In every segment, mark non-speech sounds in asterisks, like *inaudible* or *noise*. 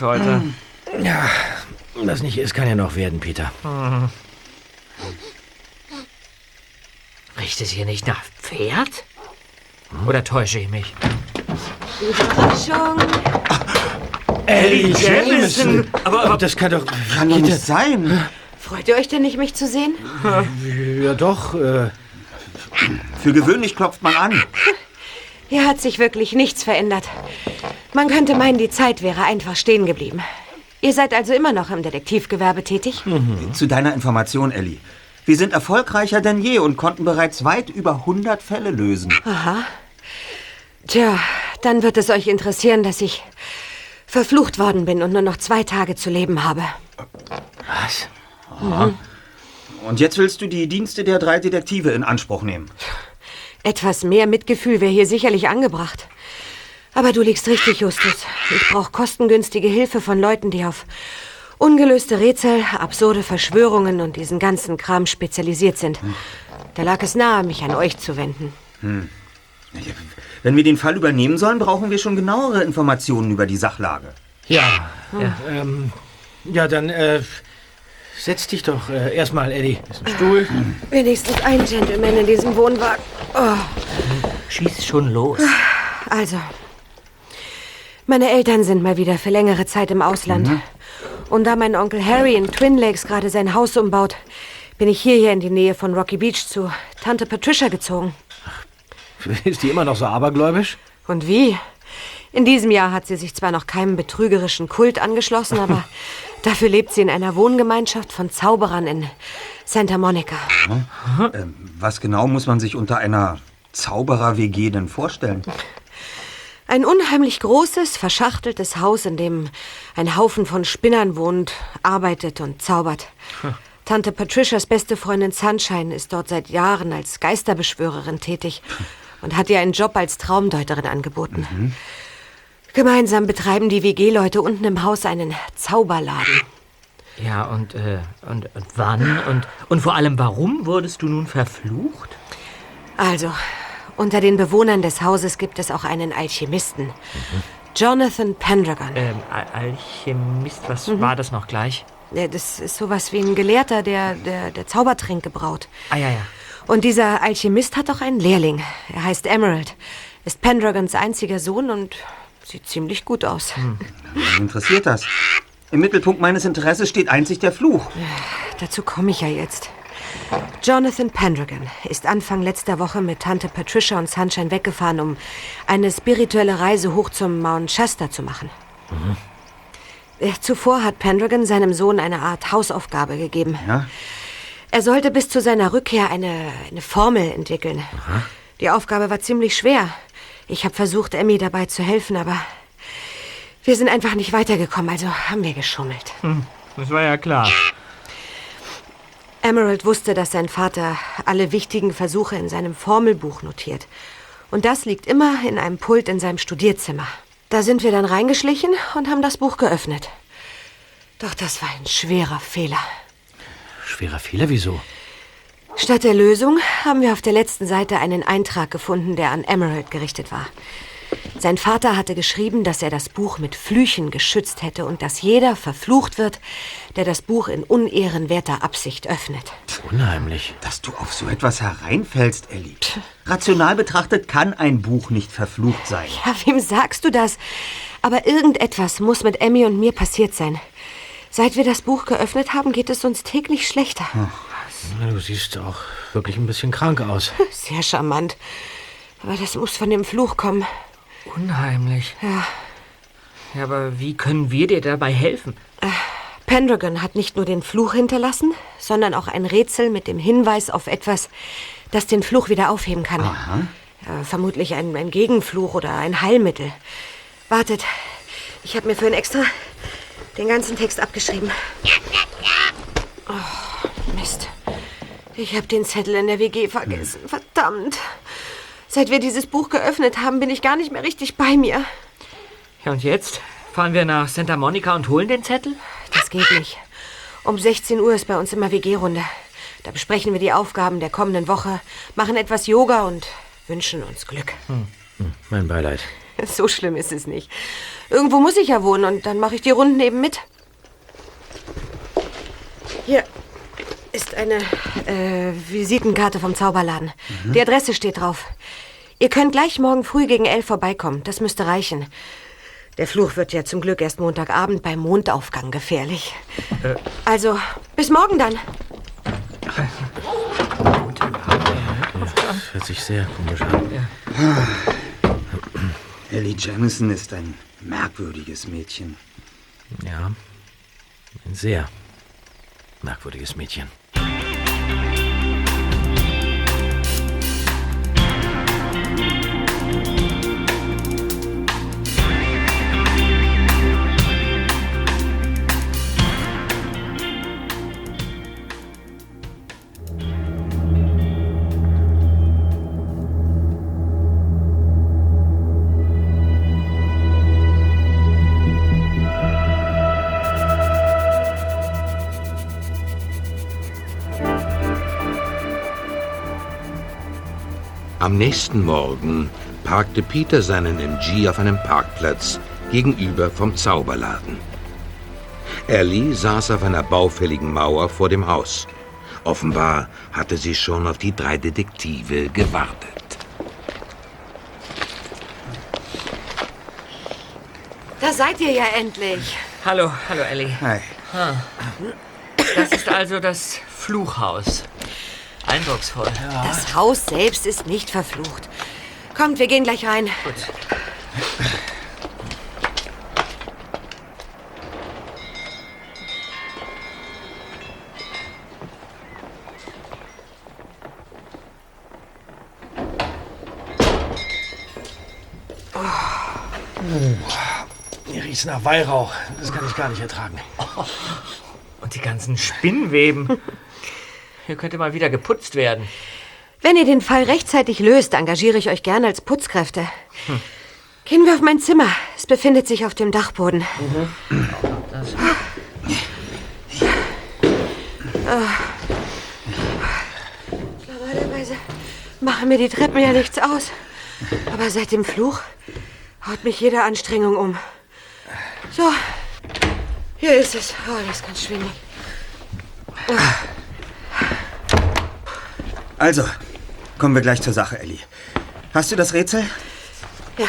los heute. Ja, was nicht ist, kann ja noch werden, Peter. Hm. Riecht es hier nicht nach Pferd? Oder täusche ich mich? Überraschung. Ellie Jamison! Aber, aber das kann doch... Kann doch nicht sein. Freut ihr euch denn nicht, mich zu sehen? *laughs* Ja doch, äh, Für gewöhnlich klopft man an. Hier hat sich wirklich nichts verändert. Man könnte meinen, die Zeit wäre einfach stehen geblieben. Ihr seid also immer noch im Detektivgewerbe tätig? Zu deiner Information, Ellie. Wir sind erfolgreicher denn je und konnten bereits weit über 100 Fälle lösen. Aha. Tja, dann wird es euch interessieren, dass ich verflucht worden bin und nur noch zwei Tage zu leben habe. was? Und jetzt willst du die Dienste der drei Detektive in Anspruch nehmen. Etwas mehr Mitgefühl wäre hier sicherlich angebracht. Aber du liegst richtig, Justus. Ich brauche kostengünstige Hilfe von Leuten, die auf ungelöste Rätsel, absurde Verschwörungen und diesen ganzen Kram spezialisiert sind. Da lag es nahe, mich an euch zu wenden. Wenn wir den Fall übernehmen sollen, brauchen wir schon genauere Informationen über die Sachlage. Ja, ja, ähm, ja dann, äh, setz dich doch äh, erstmal, Eddie. Ist ein Stuhl. Wenigstens ein Gentleman in diesem Wohnwagen. Schieß schon los. Also, meine Eltern sind mal wieder für längere Zeit im Ausland. Und da mein Onkel Harry in Twin Lakes gerade sein Haus umbaut, bin ich hierher in die Nähe von Rocky Beach zu Tante Patricia gezogen. Ist die immer noch so abergläubisch? Und wie? In diesem Jahr hat sie sich zwar noch keinem betrügerischen Kult angeschlossen, aber *laughs* dafür lebt sie in einer Wohngemeinschaft von Zauberern in Santa Monica. Ähm, was genau muss man sich unter einer Zauberer-WG denn vorstellen? Ein unheimlich großes, verschachteltes Haus, in dem ein Haufen von Spinnern wohnt, arbeitet und zaubert. Tante Patricias beste Freundin Sunshine ist dort seit Jahren als Geisterbeschwörerin tätig und hat ihr einen Job als Traumdeuterin angeboten. Gemeinsam betreiben die WG-Leute unten im Haus einen Zauberladen. Ja, und, äh, und, und wann und, und vor allem warum wurdest du nun verflucht? Also, unter den Bewohnern des Hauses gibt es auch einen Alchemisten. Jonathan Pendragon. Ähm, Al- Alchemist, was war das noch gleich? Ja, Das ist sowas wie ein Gelehrter, der, der, der Zaubertränke braut. Ah, ja, ja. Und dieser Alchemist hat auch einen Lehrling. Er heißt Emerald. Ist Pendragons einziger Sohn und sieht ziemlich gut aus. Wen interessiert das? Im Mittelpunkt meines Interesses steht einzig der Fluch. Dazu komme ich ja jetzt. Jonathan Pendragon ist Anfang letzter Woche mit Tante Patricia und Sunshine weggefahren, um eine spirituelle Reise hoch zum Mount Shasta zu machen. Äh, Zuvor hat Pendragon seinem Sohn eine Art Hausaufgabe gegeben. Ja? Er sollte bis zu seiner Rückkehr eine, eine Formel entwickeln. Die Aufgabe war ziemlich schwer. Ich habe versucht, Emmy dabei zu helfen, aber wir sind einfach nicht weitergekommen, also haben wir geschummelt. Das war ja klar. Emerald wusste, dass sein Vater alle wichtigen Versuche in seinem Formelbuch notiert. Und das liegt immer in einem Pult in seinem Studierzimmer. Da sind wir dann reingeschlichen und haben das Buch geöffnet. Doch das war ein schwerer Fehler. Schwerer Fehler, wieso? Statt der Lösung haben wir auf der letzten Seite einen Eintrag gefunden, der an Emerald gerichtet war. Sein Vater hatte geschrieben, dass er das Buch mit Flüchen geschützt hätte und dass jeder verflucht wird, der das Buch in unehrenwerter Absicht öffnet. Unheimlich. Dass du auf so etwas hereinfällst, Ellie. Rational betrachtet kann ein Buch nicht verflucht sein. Ja, wem sagst du das? Aber irgendetwas muss mit Emmy und mir passiert sein. Seit wir das Buch geöffnet haben, geht es uns täglich schlechter. Na, Du siehst auch wirklich ein bisschen krank aus. Sehr charmant. Aber das muss von dem Fluch kommen. Unheimlich. Ja. Ja, aber wie können wir dir dabei helfen? Pendragon hat nicht nur den Fluch hinterlassen, sondern auch ein Rätsel mit dem Hinweis auf etwas, das den Fluch wieder aufheben kann. Ja, vermutlich ein, ein Gegenfluch oder ein Heilmittel. Wartet, ich habe mir für ein extra den ganzen Text abgeschrieben. Oh, Mist. Ich habe den Zettel in der WG vergessen. Verdammt. Seit wir dieses Buch geöffnet haben, bin ich gar nicht mehr richtig bei mir. Ja, und jetzt? Fahren wir nach Santa Monica und holen den Zettel? Das geht nicht. Um 16 Uhr ist bei uns immer WG-Runde. Da besprechen wir die Aufgaben der kommenden Woche, machen etwas Yoga und wünschen uns Glück. Mein Beileid. *laughs* So schlimm ist es nicht. Irgendwo muss ich ja wohnen und dann mache ich die Runden eben mit. Hier ist eine äh, Visitenkarte vom Zauberladen. Die Adresse steht drauf. Ihr könnt gleich morgen früh gegen elf vorbeikommen. Das müsste reichen. Der Fluch wird ja zum Glück erst Montagabend beim Mondaufgang gefährlich. Also, bis morgen dann. Hört sich sehr komisch an. Ellie Jamison ist ein merkwürdiges Mädchen. Ja, ein sehr merkwürdiges Mädchen. Am nächsten Morgen parkte Peter seinen MG auf einem Parkplatz gegenüber vom Zauberladen. Ellie saß auf einer baufälligen Mauer vor dem Haus. Offenbar hatte sie schon auf die drei Detektive gewartet. Da seid ihr ja endlich. Hallo, hallo Ellie. Hi. Das ist also das Fluchhaus. Eindrucksvoll. Das Haus selbst ist nicht verflucht. Kommt, wir gehen gleich rein. Gut. Hier riecht's nach Weihrauch. Das kann ich gar nicht ertragen. Und die ganzen Spinnweben. Hier könnte mal wieder geputzt werden. Wenn ihr den Fall rechtzeitig löst, engagiere ich euch gerne als Putzkräfte. Gehen wir auf mein Zimmer. Es befindet sich auf dem Dachboden. Das, Normalerweise machen mir die Treppen ja nichts aus. Aber seit dem Fluch haut mich jede Anstrengung um. So, hier ist es. Oh, das ist ganz schwindig. Also, kommen wir gleich zur Sache, Ellie. Hast du das Rätsel? Ja,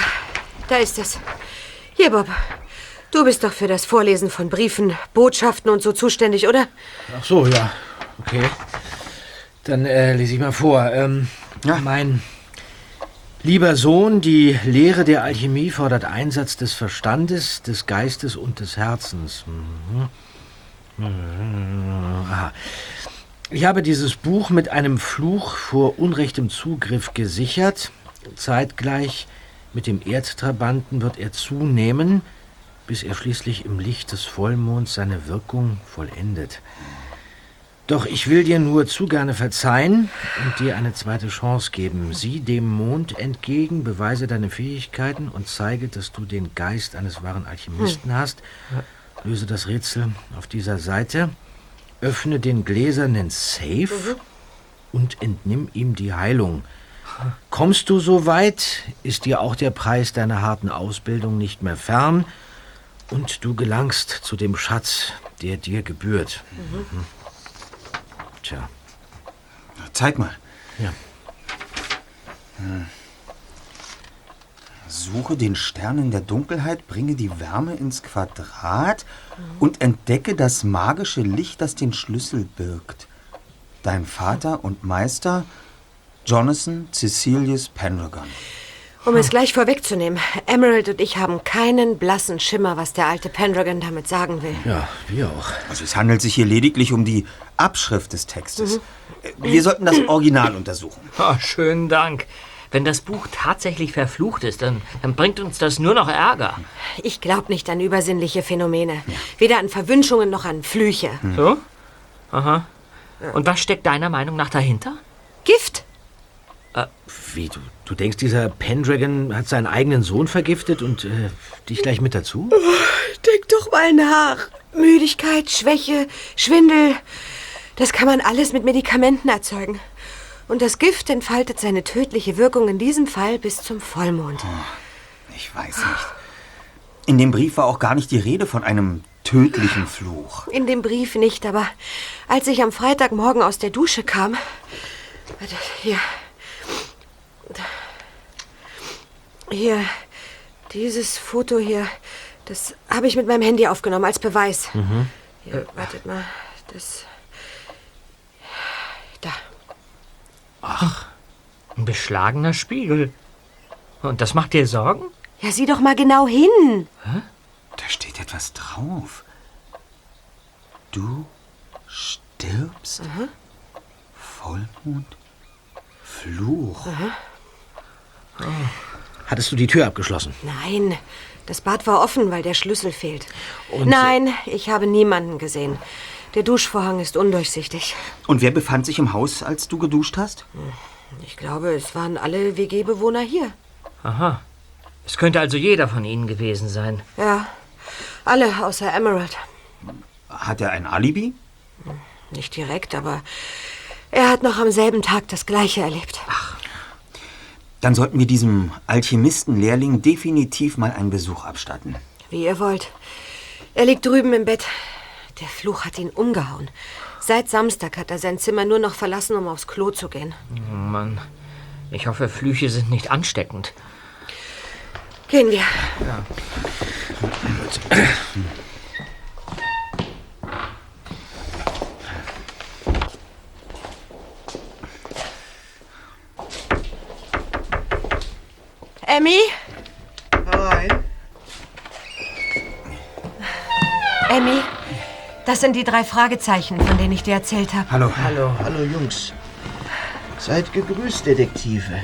da ist es. Hier, Bob. Du bist doch für das Vorlesen von Briefen, Botschaften und so zuständig, oder? Ach so, ja. Okay. Dann äh, lese ich mal vor. Ähm, Ja. Mein lieber Sohn, die Lehre der Alchemie fordert Einsatz des Verstandes, des Geistes und des Herzens. Mhm. Mhm. Aha. Ich habe dieses Buch mit einem Fluch vor unrechtem Zugriff gesichert. Zeitgleich mit dem Erdtrabanten wird er zunehmen, bis er schließlich im Licht des Vollmonds seine Wirkung vollendet. Doch ich will dir nur zu gerne verzeihen und dir eine zweite Chance geben. Sieh dem Mond entgegen, beweise deine Fähigkeiten und zeige, dass du den Geist eines wahren Alchemisten hast. Löse das Rätsel auf dieser Seite, öffne den gläsernen Safe und entnimm ihm die Heilung. Kommst du so weit, ist dir auch der Preis deiner harten Ausbildung nicht mehr fern und du gelangst zu dem Schatz, der dir gebührt. Mhm. Tja, Zeig mal. ja. Suche den Stern in der Dunkelheit, bringe die Wärme ins Quadrat und entdecke das magische Licht, das den Schlüssel birgt. Dein Vater und Meister, Jonathan Cecilius Pendragon. Um es gleich vorwegzunehmen, Emerald und ich haben keinen blassen Schimmer, was der alte Pendragon damit sagen will. Ja, wir auch. Also es handelt sich hier lediglich um die Abschrift des Textes. Äh, Wir sollten das Original untersuchen. oh, schönen Dank. Wenn das Buch tatsächlich verflucht ist, dann, dann bringt uns das nur noch Ärger. Ich glaube nicht an übersinnliche Phänomene. Weder an Verwünschungen noch an Flüche. So? Aha. Und was steckt deiner Meinung nach dahinter? Gift? Wie, du, du denkst, dieser Pendragon hat seinen eigenen Sohn vergiftet und äh, dich gleich mit dazu? Denk doch mal nach. Müdigkeit, Schwäche, Schwindel. Das kann man alles mit Medikamenten erzeugen. Und das Gift entfaltet seine tödliche Wirkung in diesem Fall bis zum Vollmond. Ich weiß nicht. In dem Brief war auch gar nicht die Rede von einem tödlichen Fluch. In dem Brief nicht, aber als ich am Freitagmorgen aus der Dusche kam. Warte, hier. Hier. Dieses Foto hier. Das habe ich mit meinem Handy aufgenommen als Beweis. Hier, wartet mal. Das. Da. Ein beschlagener Spiegel. Und das macht dir Sorgen? Ja, sieh doch mal genau hin. Da steht etwas drauf. Du stirbst? Vollmond? Fluch? Hattest du die Tür abgeschlossen? Nein, das Bad war offen, weil der Schlüssel fehlt. Nein, ich habe niemanden gesehen. Der Duschvorhang ist undurchsichtig. Und wer befand sich im Haus, als du geduscht hast? Ich glaube, es waren alle WG-Bewohner hier. Aha. Es könnte also jeder von ihnen gewesen sein. Ja, alle außer Emerald. Hat er ein Alibi? Nicht direkt, aber er hat noch am selben Tag das Gleiche erlebt. Dann sollten wir diesem Alchemisten-Lehrling definitiv mal einen Besuch abstatten. Wie ihr wollt. Er liegt drüben im Bett. Der Fluch hat ihn umgehauen. Seit Samstag hat er sein Zimmer nur noch verlassen, um aufs Klo zu gehen. Oh Mann. Ich hoffe, Flüche sind nicht ansteckend. Gehen wir. Emmy? Nein. Emmy, das sind die drei Fragezeichen, von denen ich dir erzählt habe. Hallo. Hallo, hallo Jungs. Seid gegrüßt, Detektive.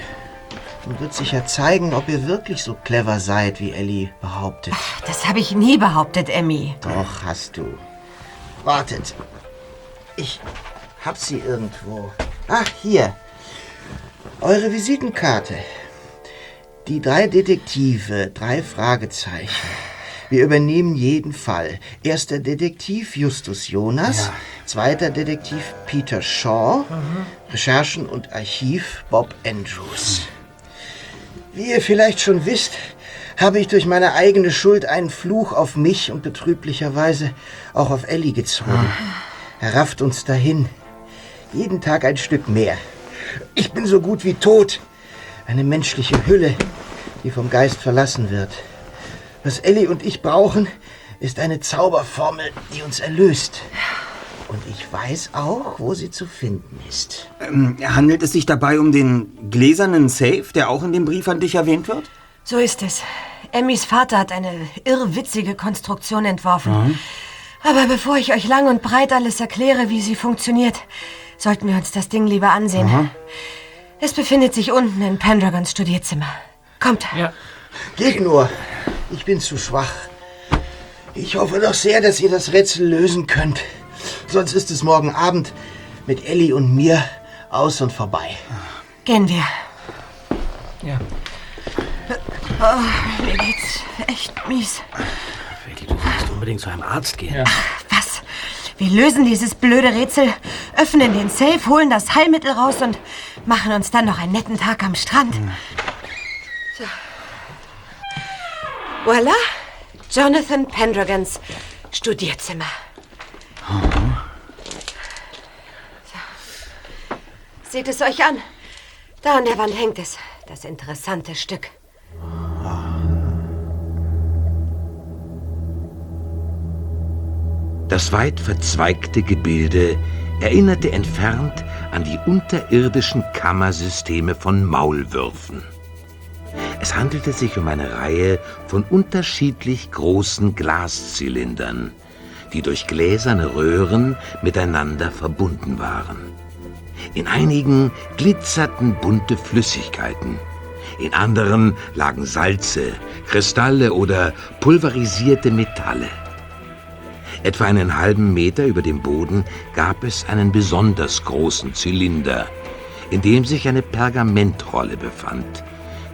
Nun wird sich ja zeigen, ob ihr wirklich so clever seid, wie Ellie behauptet. Das habe ich nie behauptet, Emmy. Doch, hast du. Wartet. Ich hab sie irgendwo. Ach, hier. Eure Visitenkarte. Die drei Detektive, drei Fragezeichen. Wir übernehmen jeden Fall. Erster Detektiv Justus Jonas, zweiter Detektiv Peter Shaw, Recherchen und Archiv Bob Andrews. Wie ihr vielleicht schon wisst, habe ich durch meine eigene Schuld einen Fluch auf mich und betrüblicherweise auch auf Ellie gezogen. Er rafft uns dahin. Jeden Tag ein Stück mehr. Ich bin so gut wie tot. Eine menschliche Hülle, die vom Geist verlassen wird. Was Ellie und ich brauchen, ist eine Zauberformel, die uns erlöst. Und ich weiß auch, wo sie zu finden ist. Ähm, handelt es sich dabei um den gläsernen Safe, der auch in dem Brief an dich erwähnt wird? So ist es. Emmys Vater hat eine irrwitzige Konstruktion entworfen. Aber bevor ich euch lang und breit alles erkläre, wie sie funktioniert, sollten wir uns das Ding lieber ansehen. Es befindet sich unten in Pendragons Studierzimmer. Kommt. Ja. Geht nur. Ich bin zu schwach. Ich hoffe doch sehr, dass ihr das Rätsel lösen könnt. Sonst ist es morgen Abend mit Ellie und mir aus und vorbei. Gehen wir. Ja. Mir geht's echt mies. Betty, du sollst unbedingt zu einem Arzt gehen. Was? Wir lösen dieses blöde Rätsel, öffnen den Safe, holen das Heilmittel raus und machen uns dann noch einen netten Tag am Strand. So. Voila, Jonathan Pendragons Studierzimmer. So. Seht es euch an. Da an der Wand hängt es, das interessante Stück. Das weit verzweigte Gebilde erinnerte entfernt an die unterirdischen Kammersysteme von Maulwürfen. Es handelte sich um eine Reihe von unterschiedlich großen Glaszylindern, die durch gläserne Röhren miteinander verbunden waren. In einigen glitzerten bunte Flüssigkeiten, in anderen lagen Salze, Kristalle oder pulverisierte Metalle. Etwa einen halben Meter über dem Boden gab es einen besonders großen Zylinder, in dem sich eine Pergamentrolle befand,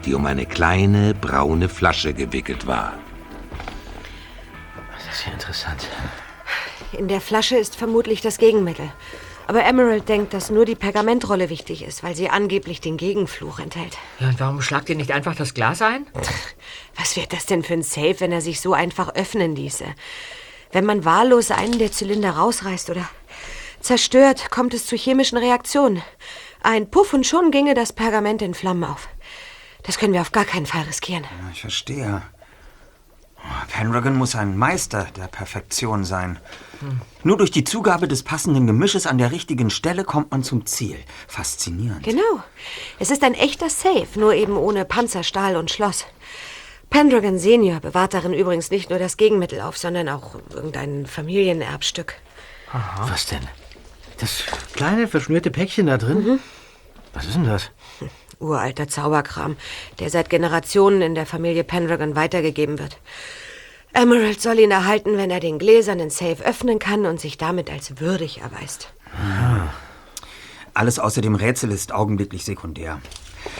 die um eine kleine braune Flasche gewickelt war. Das ist ja interessant. In der Flasche ist vermutlich das Gegenmittel. Aber Emerald denkt, dass nur die Pergamentrolle wichtig ist, weil sie angeblich den Gegenfluch enthält. Ja, und warum schlagt ihr nicht einfach das Glas ein? Was wäre das denn für ein Safe, wenn er sich so einfach öffnen ließe? Wenn man wahllos einen der Zylinder rausreißt oder zerstört, kommt es zu chemischen Reaktionen. Ein Puff und schon ginge das Pergament in Flammen auf. Das können wir auf gar keinen Fall riskieren. Ja, Ich verstehe. Pendragon muss ein Meister der Perfektion sein. Nur durch die Zugabe des passenden Gemisches an der richtigen Stelle kommt man zum Ziel. Faszinierend. Genau. Es ist ein echter Safe, nur eben ohne Panzer, Stahl und Schloss. Pendragon Senior bewahrt darin übrigens nicht nur das Gegenmittel auf, sondern auch irgendein Familienerbstück. Was denn? Das kleine verschnürte Päckchen da drin? Was ist denn das? Uralter Zauberkram, der seit Generationen in der Familie Pendragon weitergegeben wird. Emerald soll ihn erhalten, wenn er den gläsernen Safe öffnen kann und sich damit als würdig erweist. Alles außer dem Rätsel ist augenblicklich sekundär.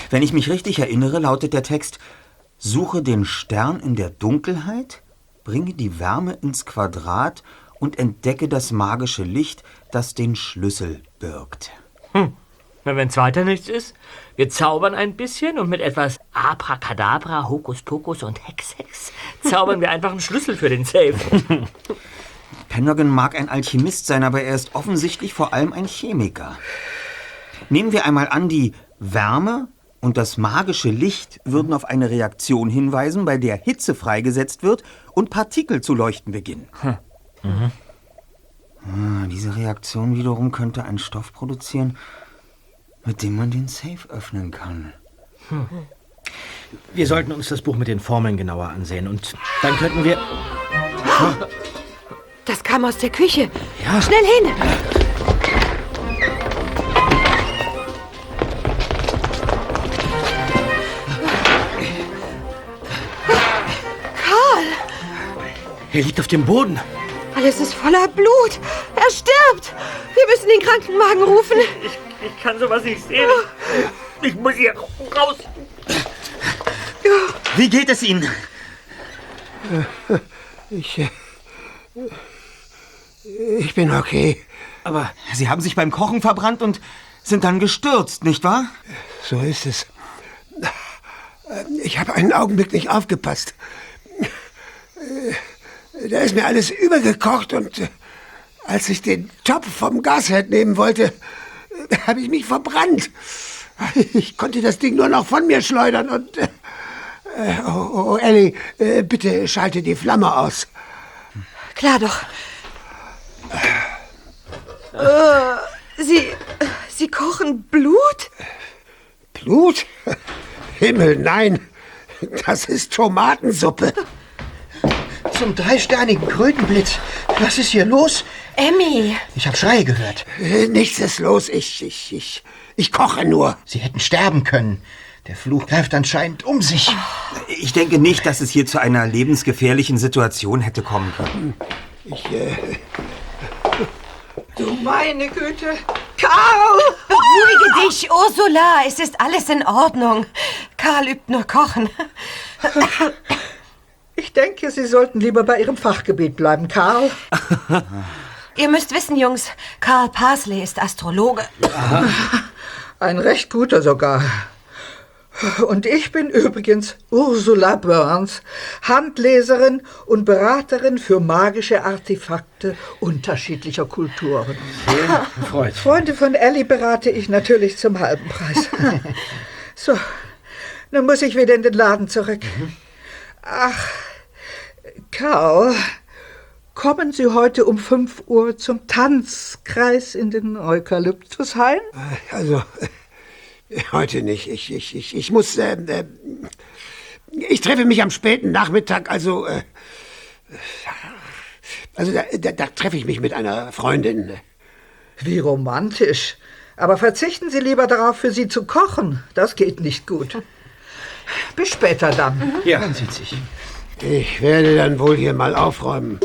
Wenn ich mich richtig erinnere, lautet der Text: Suche den Stern in der Dunkelheit, bringe die Wärme ins Quadrat und entdecke das magische Licht, das den Schlüssel birgt. Na, wenn's weiter nichts ist, wir zaubern ein bisschen und mit etwas Abracadabra, Hokuspokus und Hex Hex zaubern wir einfach einen Schlüssel für den Safe. *laughs* Pendragon mag ein Alchemist sein, aber er ist offensichtlich vor allem ein Chemiker. Nehmen wir einmal an, die Wärme und das magische Licht würden auf eine Reaktion hinweisen, bei der Hitze freigesetzt wird und Partikel zu leuchten beginnen. Ah, diese Reaktion wiederum könnte einen Stoff produzieren, mit dem man den Safe öffnen kann. Wir sollten uns das Buch mit den Formeln genauer ansehen und dann könnten wir. Das kam aus der Küche. Ja. Schnell hin! Karl! Er liegt auf dem Boden. Alles ist voller Blut. Er stirbt. Wir müssen den Krankenwagen rufen. Ich, ich kann sowas nicht sehen. Ich, muss hier raus. Wie geht es Ihnen? Ich. Ich bin okay. Aber Sie haben sich beim Kochen verbrannt und sind dann gestürzt, nicht wahr? So ist es. Ich habe einen Augenblick nicht aufgepasst. Da ist mir alles übergekocht und als ich den Topf vom Gasherd nehmen wollte, *laughs* habe ich mich verbrannt. Ich konnte das Ding nur noch von mir schleudern und... äh, äh, Oh, oh Ellie, äh, bitte schalte die Flamme aus. Klar doch. Äh, Sie. Sie kochen Blut? Blut? Himmel, nein. Das ist Tomatensuppe. Zum dreisternigen Krötenblitz. Was ist hier los? Emmy! Ich habe Schreie gehört. Äh, Nichts ist los. Ich, ich, ich, ich koche nur. Sie hätten sterben können. Der Fluch greift anscheinend um sich. Ich denke nicht, dass es hier zu einer lebensgefährlichen Situation hätte kommen können. Ich, äh, Du meine Güte. Karl! Beruhige dich, Ursula. Es ist alles in Ordnung. Karl übt nur Kochen. Ich denke, Sie sollten lieber bei Ihrem Fachgebiet bleiben, Karl. *laughs* Ihr müsst wissen, Jungs, Karl Parsley ist Astrologe. *laughs* Ein recht guter sogar. Und ich bin übrigens Ursula Burns, Handleserin und Beraterin für magische Artefakte unterschiedlicher Kulturen. Freud. Freunde von Ellie berate ich natürlich zum halben Preis. *laughs* so, nun muss ich wieder in den Laden zurück. Ach, Karl, kommen Sie heute um 5 Uhr zum Tanzkreis in den Eukalyptushain? also, äh, heute nicht. Ich, ich, ich, ich muss, äh, äh, ich treffe mich am späten Nachmittag, also, äh, also da, da, da treffe ich mich mit einer Freundin. Wie romantisch. Aber verzichten Sie lieber darauf, für Sie zu kochen. Das geht nicht gut. Bis später dann. Ja, man sieht sich. Ich werde dann wohl hier mal aufräumen.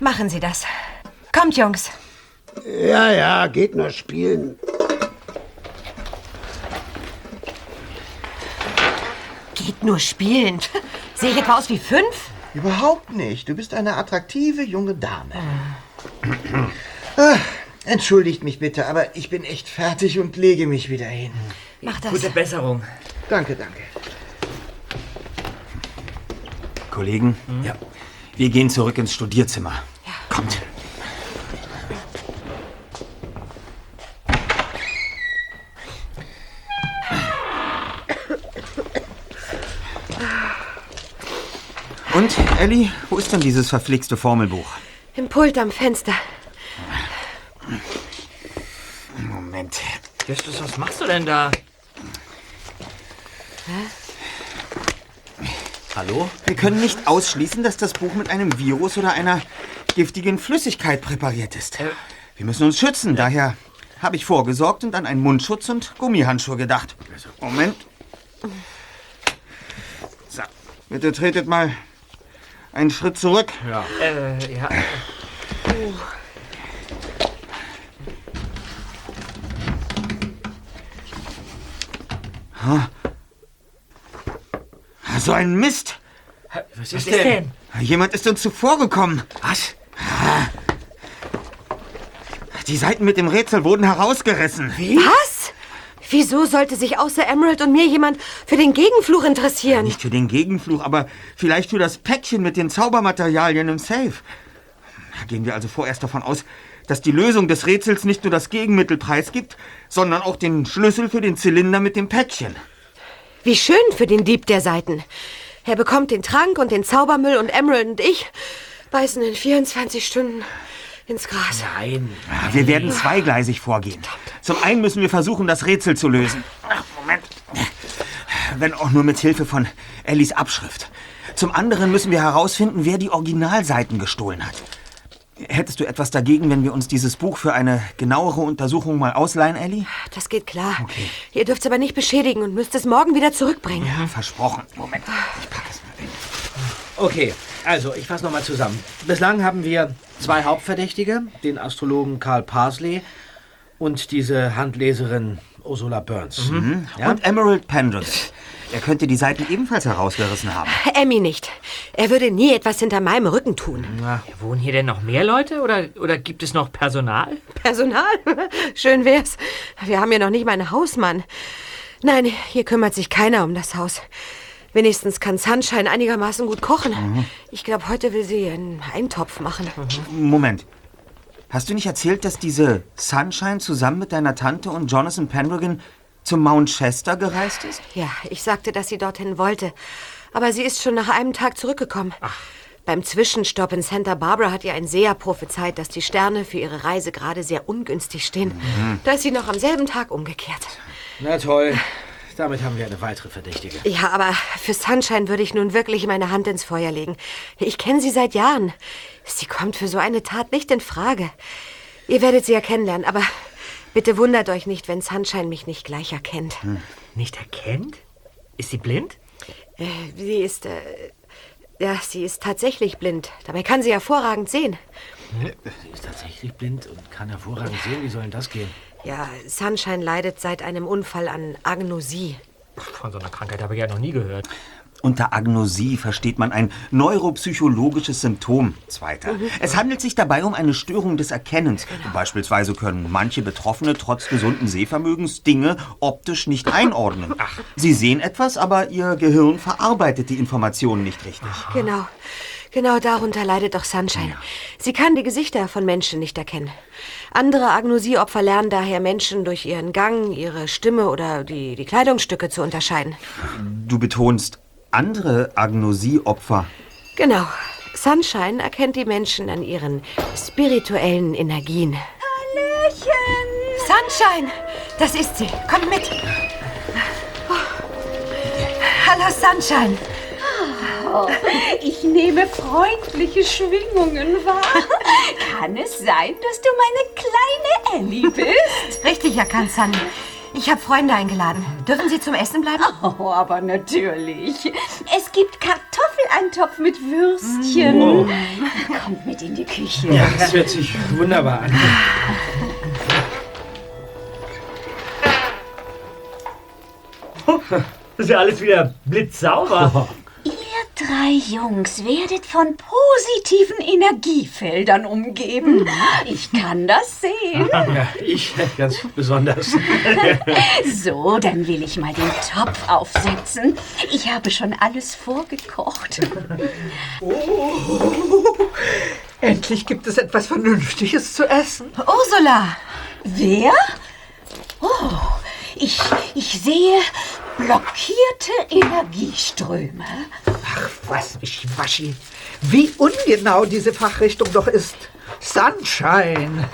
Machen Sie das. Kommt, Jungs. Ja, ja, geht nur spielen. Geht nur spielen. Sehe ich etwa aus wie fünf? Überhaupt nicht. Du bist eine attraktive junge Dame. Ah, Entschuldigt mich bitte, aber ich bin echt fertig und lege mich wieder hin. Mach das. Gute Besserung. Danke, danke. Kollegen, ja. wir gehen zurück ins Studierzimmer. Kommt. Und, Ellie, wo ist denn dieses verflixte Formelbuch? Im Pult am Fenster. Moment. Justus, was machst du denn da? Hallo? Wir können nicht ausschließen, dass das Buch mit einem Virus oder einer giftigen Flüssigkeit präpariert ist. Wir müssen uns schützen, daher habe ich vorgesorgt und an einen Mundschutz und Gummihandschuhe gedacht. Moment. So, bitte tretet mal einen Schritt zurück. Äh, ja. So ein Mist. Was Was ist denn? Jemand ist uns zuvorgekommen. Was? Die Seiten mit dem Rätsel wurden herausgerissen. Was? Wieso sollte sich außer Emerald und mir jemand für den Gegenfluch interessieren? Nicht für den Gegenfluch, aber vielleicht für das Päckchen mit den Zaubermaterialien im Safe. Gehen wir also vorerst davon aus, dass die Lösung des Rätsels nicht nur das Gegenmittel preisgibt, sondern auch den Schlüssel für den Zylinder mit dem Päckchen. Wie schön für den Dieb der Seiten. Er bekommt den Trank und den Zaubermüll und Emerald und ich beißen in 24 Stunden ins Gras. Nein. Ja, Wir werden zweigleisig vorgehen. Zum einen müssen wir versuchen, das Rätsel zu lösen. Ach, Moment. Wenn auch nur mit Hilfe von Ellis Abschrift. Zum anderen müssen wir herausfinden, wer die Originalseiten gestohlen hat. Hättest du etwas dagegen, wenn wir uns dieses Buch für eine genauere Untersuchung mal ausleihen, Ellie? Das geht klar. Ihr dürft es aber nicht beschädigen und müsst es morgen wieder zurückbringen. Versprochen. Moment, ich packe es mal weg. Okay, also ich fasse nochmal zusammen. Bislang haben wir zwei Hauptverdächtige, den Astrologen Karl Parsley und diese Handleserin Ursula Burns. Ja? Und Emerald Penrose. Er könnte die Seiten ebenfalls herausgerissen haben. Emmy nicht. Er würde nie etwas hinter meinem Rücken tun. Wohnen hier denn noch mehr Leute oder, oder gibt es noch Personal? Personal? *laughs* Schön wär's. Wir haben ja noch nicht mal einen Hausmann. Nein, hier kümmert sich keiner um das Haus. Wenigstens kann Sunshine einigermaßen gut kochen. Ich glaube, heute will sie einen Eintopf machen. Moment. Hast du nicht erzählt, dass diese Sunshine zusammen mit deiner Tante und Jonathan Pendragon zum Mount Chester gereist ist? Ja, ich sagte, dass sie dorthin wollte. Aber sie ist schon nach einem Tag zurückgekommen. Beim Zwischenstopp in Santa Barbara hat ihr ein Seher prophezeit, dass die Sterne für ihre Reise gerade sehr ungünstig stehen. Da ist sie noch am selben Tag umgekehrt. Na toll. Damit haben wir eine weitere Verdächtige. Ja, aber für Sunshine würde ich nun wirklich meine Hand ins Feuer legen. Ich kenne sie seit Jahren. Sie kommt für so eine Tat nicht in Frage. Ihr werdet sie ja kennenlernen, aber bitte wundert euch nicht, wenn Sunshine mich nicht gleich erkennt. Nicht erkennt? Ist sie blind? Äh, sie ist, äh, ja, sie ist tatsächlich blind. Dabei kann sie hervorragend sehen. Sie ist tatsächlich blind und kann hervorragend sehen. Wie soll denn das gehen? Ja, Sunshine leidet seit einem Unfall an Agnosie. Von so einer Krankheit habe ich ja noch nie gehört. Unter Agnosie versteht man ein neuropsychologisches Symptom. Zweiter. Es handelt sich dabei um eine Störung des Erkennens. Beispielsweise können manche Betroffene trotz gesunden Sehvermögens Dinge optisch nicht einordnen. Sie sehen etwas, aber ihr Gehirn verarbeitet die Informationen nicht richtig. Genau. Genau darunter leidet doch Sunshine. Sie kann die Gesichter von Menschen nicht erkennen. Andere Agnosieopfer lernen daher Menschen durch ihren Gang, ihre Stimme oder die, die Kleidungsstücke zu unterscheiden. Du betonst andere Agnosieopfer. Genau. Sunshine erkennt die Menschen an ihren spirituellen Energien. Hallöchen! Sunshine! Das ist sie. Kommt mit. Hallo, Sunshine. Ich nehme freundliche Schwingungen wahr. *laughs* Kann es sein, dass du meine kleine Ellie bist? Richtig erkannt, Sunny. Ich habe Freunde eingeladen. Dürfen Sie zum Essen bleiben? *laughs* Oh, aber natürlich. Es gibt Kartoffeleintopf mit Würstchen. Kommt mit in die Küche. Ja, das hört sich wunderbar an. Das ist ja alles wieder blitzsauber. *laughs* Drei Jungs werdet von positiven Energiefeldern umgeben. Ich kann das sehen. *laughs* Ja, ich ganz besonders. *laughs* So, dann will ich mal den Topf aufsetzen. Ich habe schon alles vorgekocht. Endlich gibt es etwas Vernünftiges zu essen. Ursula! Wer? Oh, ich, ich sehe blockierte Energieströme. Ach, was, Wischiwaschi. Wie ungenau diese Fachrichtung doch ist. Sunshine.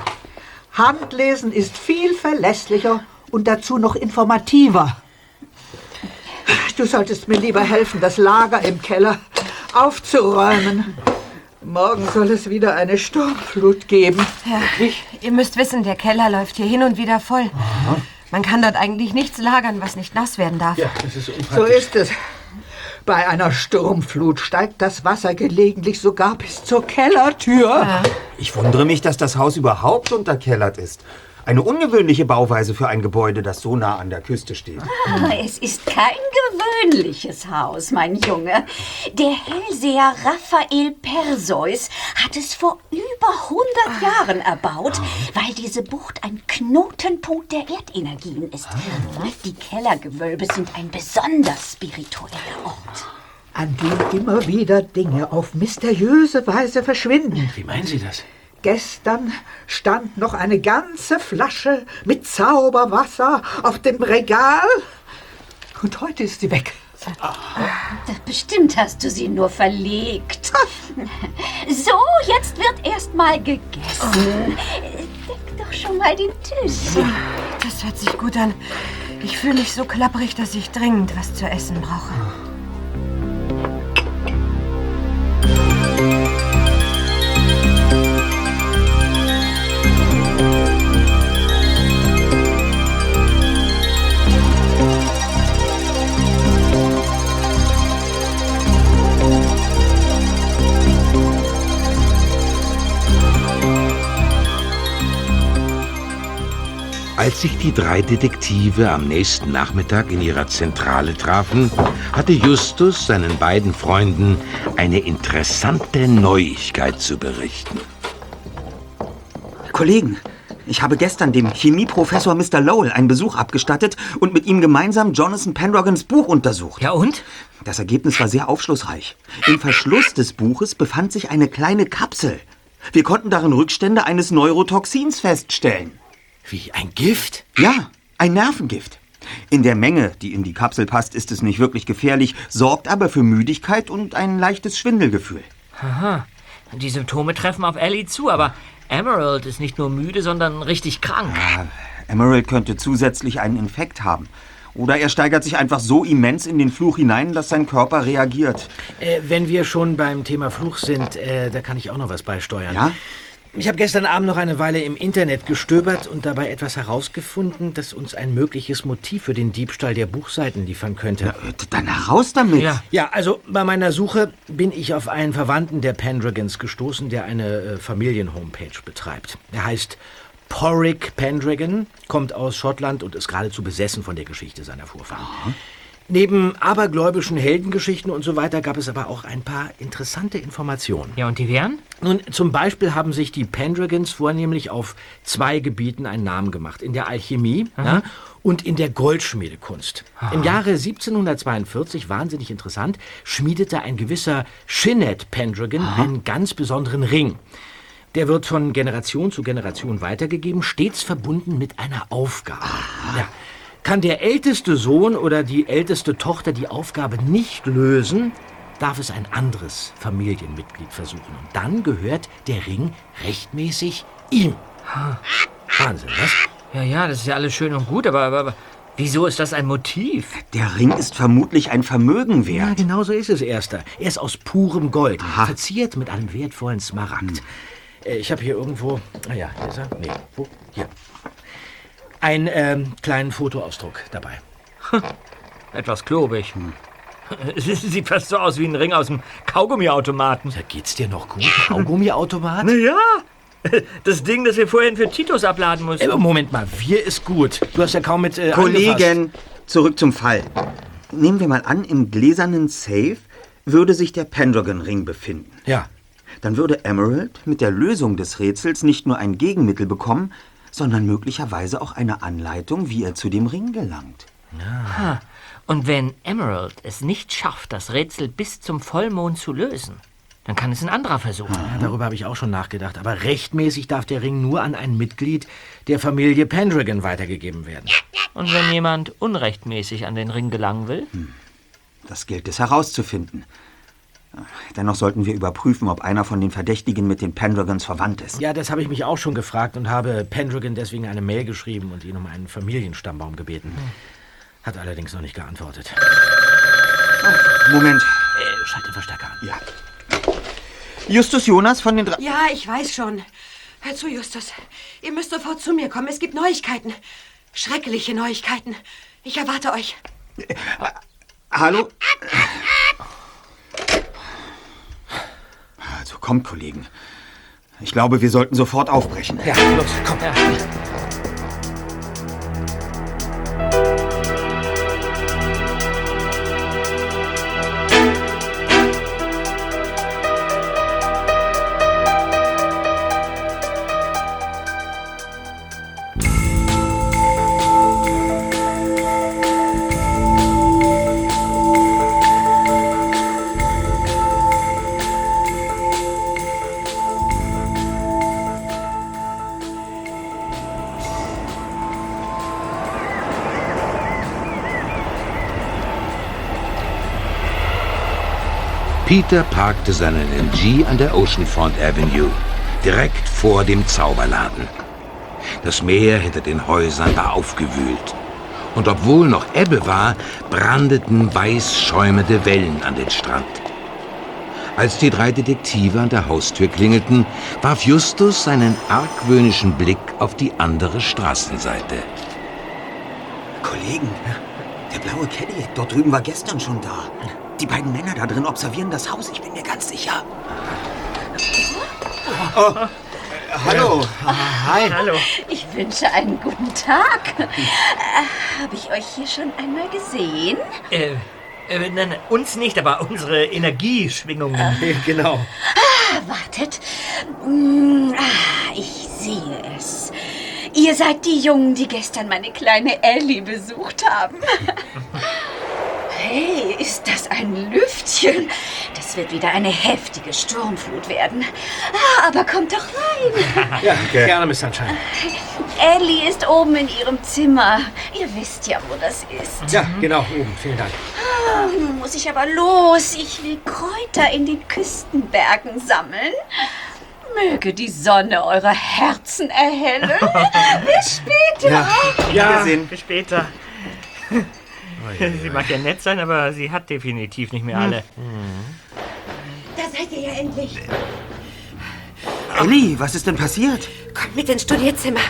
Handlesen ist viel verlässlicher und dazu noch informativer. Du solltest mir lieber helfen, das Lager im Keller aufzuräumen. Morgen soll es wieder eine Sturmflut geben. Ja, ihr müsst wissen, der Keller läuft hier hin und wieder voll. Man kann dort eigentlich nichts lagern, was nicht nass werden darf. Ja, das ist So unpraktisch. ist es. Bei einer Sturmflut steigt das Wasser gelegentlich sogar bis zur Kellertür. Ich wundere mich, dass das Haus überhaupt unterkellert ist. Eine ungewöhnliche Bauweise für ein Gebäude, das so nah an der Küste steht. Aber es ist kein gewöhnliches Haus, mein Junge. Der Hellseher Raphael Perseus hat es vor über 100 Jahren erbaut, weil diese Bucht ein Knotenpunkt der Erdenergien ist. Die Kellergewölbe sind ein besonders spiritueller Ort. An dem immer wieder Dinge auf mysteriöse Weise verschwinden. Wie meinen Sie das? Gestern stand noch eine ganze Flasche mit Zauberwasser auf dem Regal. Und heute ist sie weg. Bestimmt hast du sie nur verlegt. So, jetzt wird erst mal gegessen. Deck doch schon mal den Tisch. Das hört sich gut an. Ich fühle mich so klapprig, dass ich dringend was zu essen brauche. Als sich die drei Detektive am nächsten Nachmittag in ihrer Zentrale trafen, hatte Justus seinen beiden Freunden eine interessante Neuigkeit zu berichten. Kollegen, ich habe gestern dem Chemieprofessor Mr. Lowell einen Besuch abgestattet und mit ihm gemeinsam Jonathan Pendragons Buch untersucht. Ja und? Das Ergebnis war sehr aufschlussreich. Im Verschluss des Buches befand sich eine kleine Kapsel. Wir konnten darin Rückstände eines Neurotoxins feststellen. Wie ein Gift? Ja, ein Nervengift. In der Menge, die in die Kapsel passt, ist es nicht wirklich gefährlich, sorgt aber für Müdigkeit und ein leichtes Schwindelgefühl. Aha. Die Symptome treffen auf Ellie zu, aber Emerald ist nicht nur müde, sondern richtig krank. Emerald könnte zusätzlich einen Infekt haben. Oder er steigert sich einfach so immens in den Fluch hinein, dass sein Körper reagiert. Äh, wenn wir schon beim Thema Fluch sind, äh, da kann ich auch noch was beisteuern. Ja? Ich habe gestern Abend noch eine Weile im Internet gestöbert und dabei etwas herausgefunden, das uns ein mögliches Motiv für den Diebstahl der Buchseiten liefern könnte. Dann heraus damit. Ja. Ja, also bei meiner Suche bin ich auf einen Verwandten der Pendragons gestoßen, der eine äh, Familienhomepage betreibt. Er heißt Porrick Pendragon, kommt aus Schottland und ist geradezu besessen von der Geschichte seiner Vorfahren. Neben abergläubischen Heldengeschichten und so weiter gab es aber auch ein paar interessante Informationen. Ja, und die wären? Nun, zum Beispiel haben sich die Pendragons vornehmlich auf zwei Gebieten einen Namen gemacht. In der Alchemie ja, und in der Goldschmiedekunst. Im Jahre 1742, wahnsinnig interessant, schmiedete ein gewisser Shinnet Pendragon einen ganz besonderen Ring. Der wird von Generation zu Generation weitergegeben, stets verbunden mit einer Aufgabe. Ja. Kann der älteste Sohn oder die älteste Tochter die Aufgabe nicht lösen, darf es ein anderes Familienmitglied versuchen. Und dann gehört der Ring rechtmäßig ihm. Wahnsinn, was? Ja, ja, das ist ja alles schön und gut, aber, aber, aber wieso ist das ein Motiv? Der Ring ist vermutlich ein Vermögen Ja, wert. genau so ist es, Erster. Er ist aus purem Gold, verziert mit einem wertvollen Smaragd. Äh, Ich habe hier irgendwo... Ah ja, hier ist er. Nee, wo? Hier. Einen ähm, kleinen Fotoausdruck dabei. *laughs* Etwas klobig. Es sieht fast so aus wie ein Ring aus dem Kaugummiautomaten. Da geht's dir noch gut? Kaugummiautomat? *laughs* Na ja, das Ding, das wir vorhin für Titus abladen mussten. Äh, Moment mal, wir ist gut. Du hast ja kaum mit... Äh, angefasst. Kollegen, zurück zum Fall. Nehmen wir mal an, im gläsernen Safe würde sich der Pendragon-Ring befinden. Ja. Dann würde Emerald mit der Lösung des Rätsels nicht nur ein Gegenmittel bekommen, sondern möglicherweise auch eine Anleitung, wie er zu dem Ring gelangt. Ha. Und wenn Emerald es nicht schafft, das Rätsel bis zum Vollmond zu lösen, dann kann es ein anderer versuchen. Ja, darüber habe ich auch schon nachgedacht. Aber rechtmäßig darf der Ring nur an ein Mitglied der Familie Pendragon weitergegeben werden. Und wenn jemand unrechtmäßig an den Ring gelangen will? Das gilt es herauszufinden. Dennoch sollten wir überprüfen, ob einer von den Verdächtigen mit den Pendragons verwandt ist. Ja, das habe ich mich auch schon gefragt und habe Pendragon deswegen eine Mail geschrieben und ihn um einen Familienstammbaum gebeten. Hat allerdings noch nicht geantwortet. Moment. Äh, schalt den Verstärker an. Ja. Justus Jonas von den drei... Ja, ich weiß schon. Hör zu, Justus. Ihr müsst sofort zu mir kommen. Es gibt Neuigkeiten. Schreckliche Neuigkeiten. Ich erwarte euch. Hallo? Kommt, Kollegen. Ich glaube, wir sollten sofort aufbrechen. Ja, los, komm. Ja. Peter parkte seinen MG an der Oceanfront Avenue, direkt vor dem Zauberladen. Das Meer hinter den Häusern war aufgewühlt. Und obwohl noch Ebbe war, brandeten weiß schäumende Wellen an den Strand. Als die drei Detektive an der Haustür klingelten, warf Justus seinen argwöhnischen Blick auf die andere Straßenseite. Kollegen, der blaue Cadillac dort drüben war gestern schon da. Die beiden Männer da drin observieren das Haus, ich bin mir ganz sicher. Oh, äh, hallo. Hi. Hallo. Ich wünsche einen guten Tag. Äh, Habe ich euch hier schon einmal gesehen? Äh, äh, nein, uns nicht, aber unsere Energieschwingungen. Genau. Ah, wartet. Hm, ah, ich sehe es. Ihr seid die Jungen, die gestern meine kleine Ellie besucht haben. Hey, ist das ein Lüftchen? Das wird wieder eine heftige Sturmflut werden. Ah, aber kommt doch rein. *laughs* Ja, gerne, Miss Sunshine. Ellie ist oben in ihrem Zimmer. Ihr wisst ja, wo das ist. Ja, genau, oben. Vielen Dank. Ah, nun muss ich aber los. Ich will Kräuter in den Küstenbergen sammeln. Möge die Sonne eure Herzen erhellen. *laughs* Bis später. Ja, Bis später. Sie mag ja nett sein, aber sie hat definitiv nicht mehr alle. Da seid ihr ja endlich. Ellie, was ist denn passiert? Kommt mit ins Studierzimmer.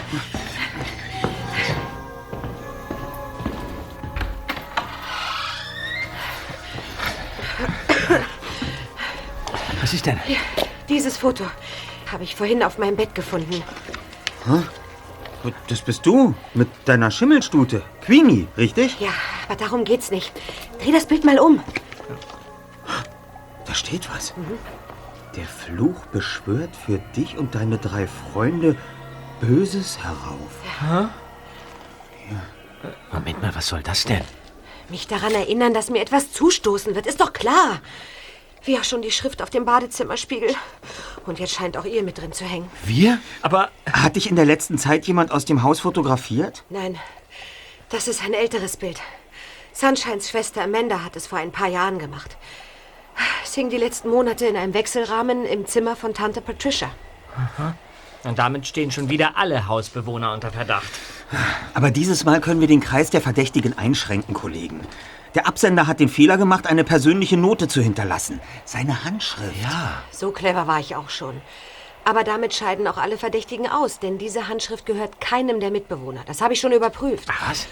was ist denn? Dieses Foto habe ich vorhin auf meinem Bett gefunden. Das bist du mit deiner Schimmelstute. Queenie, richtig? Ja, aber darum geht's nicht. Dreh das Bild mal um. Da steht was. Der Fluch beschwört für dich und deine drei Freunde Böses herauf. Moment mal, was soll das denn? Mich daran erinnern, dass mir etwas zustoßen wird, ist doch klar. Wie auch schon die Schrift auf dem Badezimmerspiegel. Und jetzt scheint auch ihr mit drin zu hängen. Wir? Aber Hat dich in der letzten Zeit jemand aus dem Haus fotografiert? Nein, das ist ein älteres Bild. Sunshines Schwester Amanda hat es vor ein paar Jahren gemacht. Es hing die letzten Monate in einem Wechselrahmen im Zimmer von Tante Patricia. und damit stehen schon wieder alle Hausbewohner unter Verdacht. Aber dieses Mal können wir den Kreis der Verdächtigen einschränken, Kollegen. Der Absender hat den Fehler gemacht, eine persönliche Note zu hinterlassen. Seine Handschrift. Ja. So clever war ich auch schon. Aber damit scheiden auch alle Verdächtigen aus, denn diese Handschrift gehört keinem der Mitbewohner. Das habe ich schon überprüft. Was?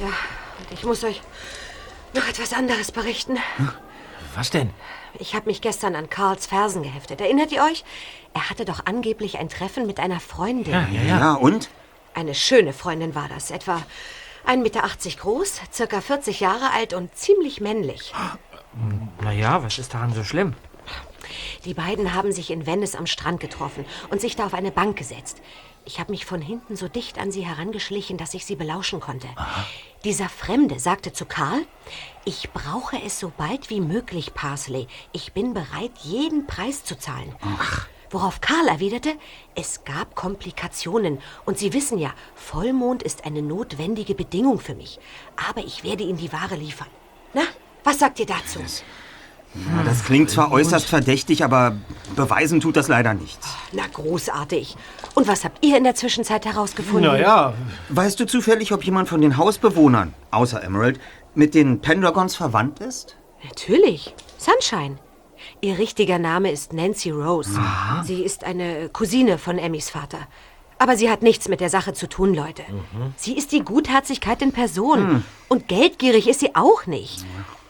Ja, und ich muss euch noch etwas anderes berichten. Was denn? Ich habe mich gestern an Karls Fersen geheftet. Erinnert ihr euch? Er hatte doch angeblich ein Treffen mit einer Freundin. Ja, ja. Ja, und? Eine schöne Freundin war das. Etwa 1,80 Meter groß, circa 40 Jahre alt und ziemlich männlich. Naja, was ist daran so schlimm? Die beiden haben sich in Venice am Strand getroffen und sich da auf eine Bank gesetzt. Ich habe mich von hinten so dicht an sie herangeschlichen, dass ich sie belauschen konnte. Dieser Fremde sagte zu Karl, ich brauche es so bald wie möglich, Parsley. Ich bin bereit, jeden Preis zu zahlen. Worauf Karl erwiderte, es gab Komplikationen. Und Sie wissen ja, Vollmond ist eine notwendige Bedingung für mich. Aber ich werde Ihnen die Ware liefern. Na, was sagt ihr dazu? Ja, das klingt zwar äußerst verdächtig, aber beweisen tut das leider nichts. Na, großartig. Und was habt ihr in der Zwischenzeit herausgefunden? Naja, Weißt du zufällig, ob jemand von den Hausbewohnern, außer Emerald, mit den Pendragons verwandt ist? Natürlich. Sunshine. Ihr richtiger Name ist Nancy Rose. Sie ist eine Cousine von Emmys Vater. Aber sie hat nichts mit der Sache zu tun, Leute. Sie ist die Gutherzigkeit in Person. Und geldgierig ist sie auch nicht.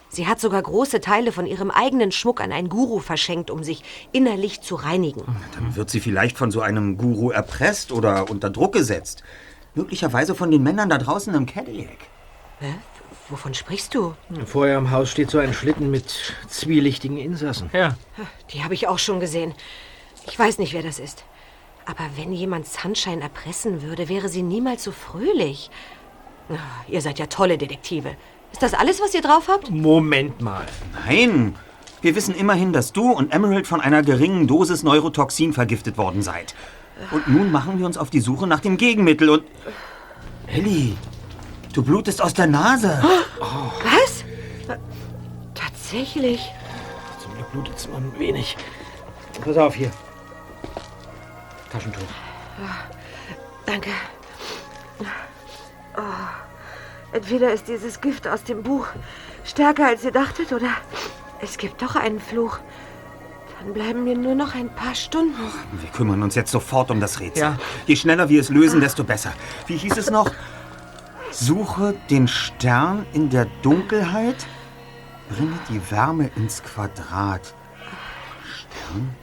Sie hat sogar große Teile von ihrem eigenen Schmuck an einen Guru verschenkt, um sich innerlich zu reinigen. Dann wird sie vielleicht von so einem Guru erpresst oder unter Druck gesetzt. Möglicherweise von den Männern da draußen im Cadillac. Hä? Wovon sprichst du? vor ihrem Haus steht so ein Schlitten mit zwielichtigen Insassen. Ja. Die habe ich auch schon gesehen. Ich weiß nicht, wer das ist. Aber wenn jemand Sunshine erpressen würde, wäre sie niemals so fröhlich. Ah, Ihr seid ja tolle Detektive. Ist das alles, was ihr drauf habt? Moment mal. Nein, wir wissen immerhin, dass du und Emerald von einer geringen Dosis Neurotoxin vergiftet worden seid. Und nun machen wir uns auf die Suche nach dem Gegenmittel und... Ellie, du blutest aus der Nase. *gasps* Was? Äh, Tatsächlich? Zum Glück blutet es nur ein wenig. Pass auf hier. Taschentuch. Danke. Oh. Entweder ist dieses Gift aus dem Buch stärker, als ihr dachtet, oder es gibt doch einen Fluch. Dann bleiben mir nur noch ein paar Stunden. Wir kümmern uns jetzt sofort um das Rätsel. Ja. Je schneller wir es lösen, desto besser. Wie hieß es noch? Suche den Stern in der Dunkelheit, bringe die Wärme ins Quadrat. Stern,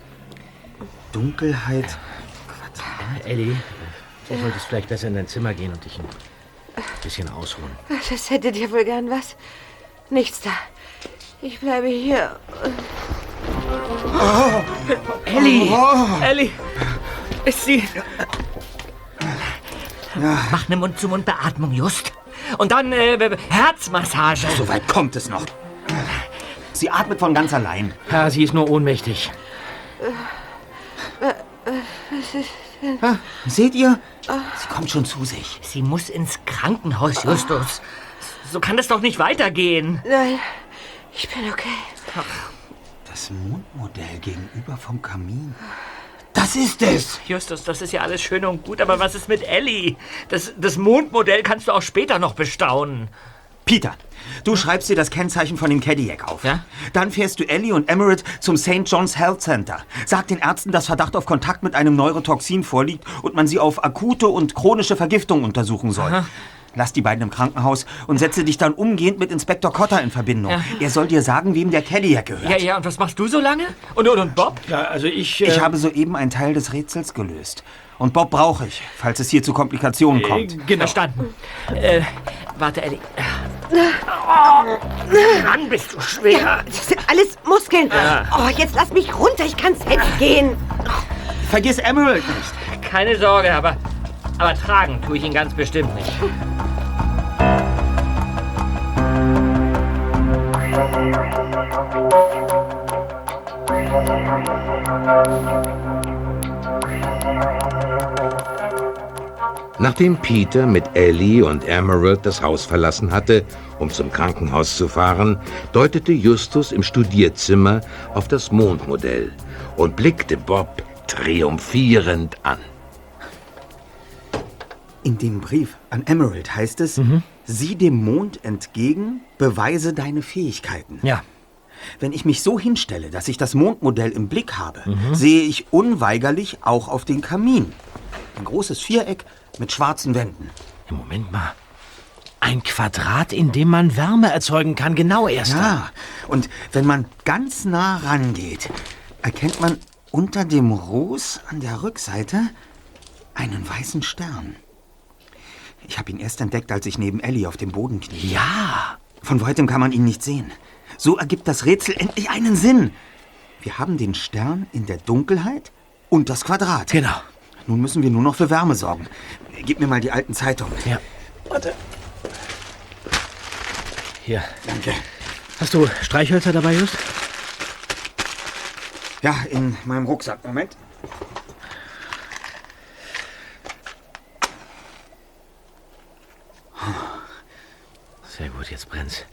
Dunkelheit, Ellie, du solltest vielleicht besser in dein Zimmer gehen und dich ein bisschen ausruhen. Das hättet ihr wohl gern was. Nichts da. Ich bleibe hier. Ellie! Ellie! Ist sie. Mach eine Mund-zu-Mund-Beatmung, Just. Und dann äh, Herzmassage. so weit kommt es noch. Sie atmet von ganz allein. Ja, sie ist nur ohnmächtig. Seht ihr? Sie kommt schon zu sich. Sie muss ins Krankenhaus, Justus. So kann es doch nicht weitergehen. Nein, ich bin okay. Das Mondmodell gegenüber vom Kamin. Das ist es! Justus, das ist ja alles schön und gut, aber was ist mit Ellie? Das, das Mondmodell kannst du auch später noch bestaunen. Peter, du schreibst dir das Kennzeichen von dem Cadillac auf. Ja? Dann fährst du Ellie und Emerald zum St. John's Health Center. Sag den Ärzten, dass Verdacht auf Kontakt mit einem Neurotoxin vorliegt und man sie auf akute und chronische Vergiftung untersuchen soll. Lass die beiden im Krankenhaus und setze dich dann umgehend mit Inspektor Cotter in Verbindung. Ja. Er soll dir sagen, wem der Cadillac gehört. Ja, ja, und was machst du so lange? Und, und, und Bob? Ja, also ich. Äh, Ich habe soeben einen Teil des Rätsels gelöst. Und Bob brauche ich, falls es hier zu Komplikationen kommt. genau. Verstanden. Äh, warte, Ellie. Oh, Mann, bist du schwer. Das sind alles Muskeln. Oh, jetzt lass mich runter. Ich kann selbst gehen. Vergiss Emerald nicht. Keine Sorge, aber, aber tragen tue ich ihn ganz bestimmt nicht. Nachdem Peter mit Ellie und Emerald das Haus verlassen hatte, um zum Krankenhaus zu fahren, deutete Justus im Studierzimmer auf das Mondmodell und blickte Bob triumphierend an. In dem Brief an Emerald heißt es, sieh dem Mond entgegen, beweise deine Fähigkeiten. Ja. Wenn ich mich so hinstelle, dass ich das Mondmodell im Blick habe, sehe ich unweigerlich auch auf den Kamin. Ein großes Viereck mit schwarzen Wänden. Ja, Moment mal. Ein Quadrat, in dem man Wärme erzeugen kann, genau erst. Ja, und wenn man ganz nah rangeht, erkennt man unter dem Ros an der Rückseite einen weißen Stern. Ich habe ihn erst entdeckt, als ich neben Ellie auf dem Boden kniete. Ja. Von weitem kann man ihn nicht sehen. So ergibt das Rätsel endlich einen Sinn. Wir haben den Stern in der Dunkelheit und das Quadrat. Genau. Nun müssen wir nur noch für Wärme sorgen. Gib mir mal die alten Zeitungen. Ja. Warte. Hier. Danke. Hast du Streichhölzer dabei, Just? Ja, in meinem Rucksack. Moment. Sehr gut, jetzt brennt's.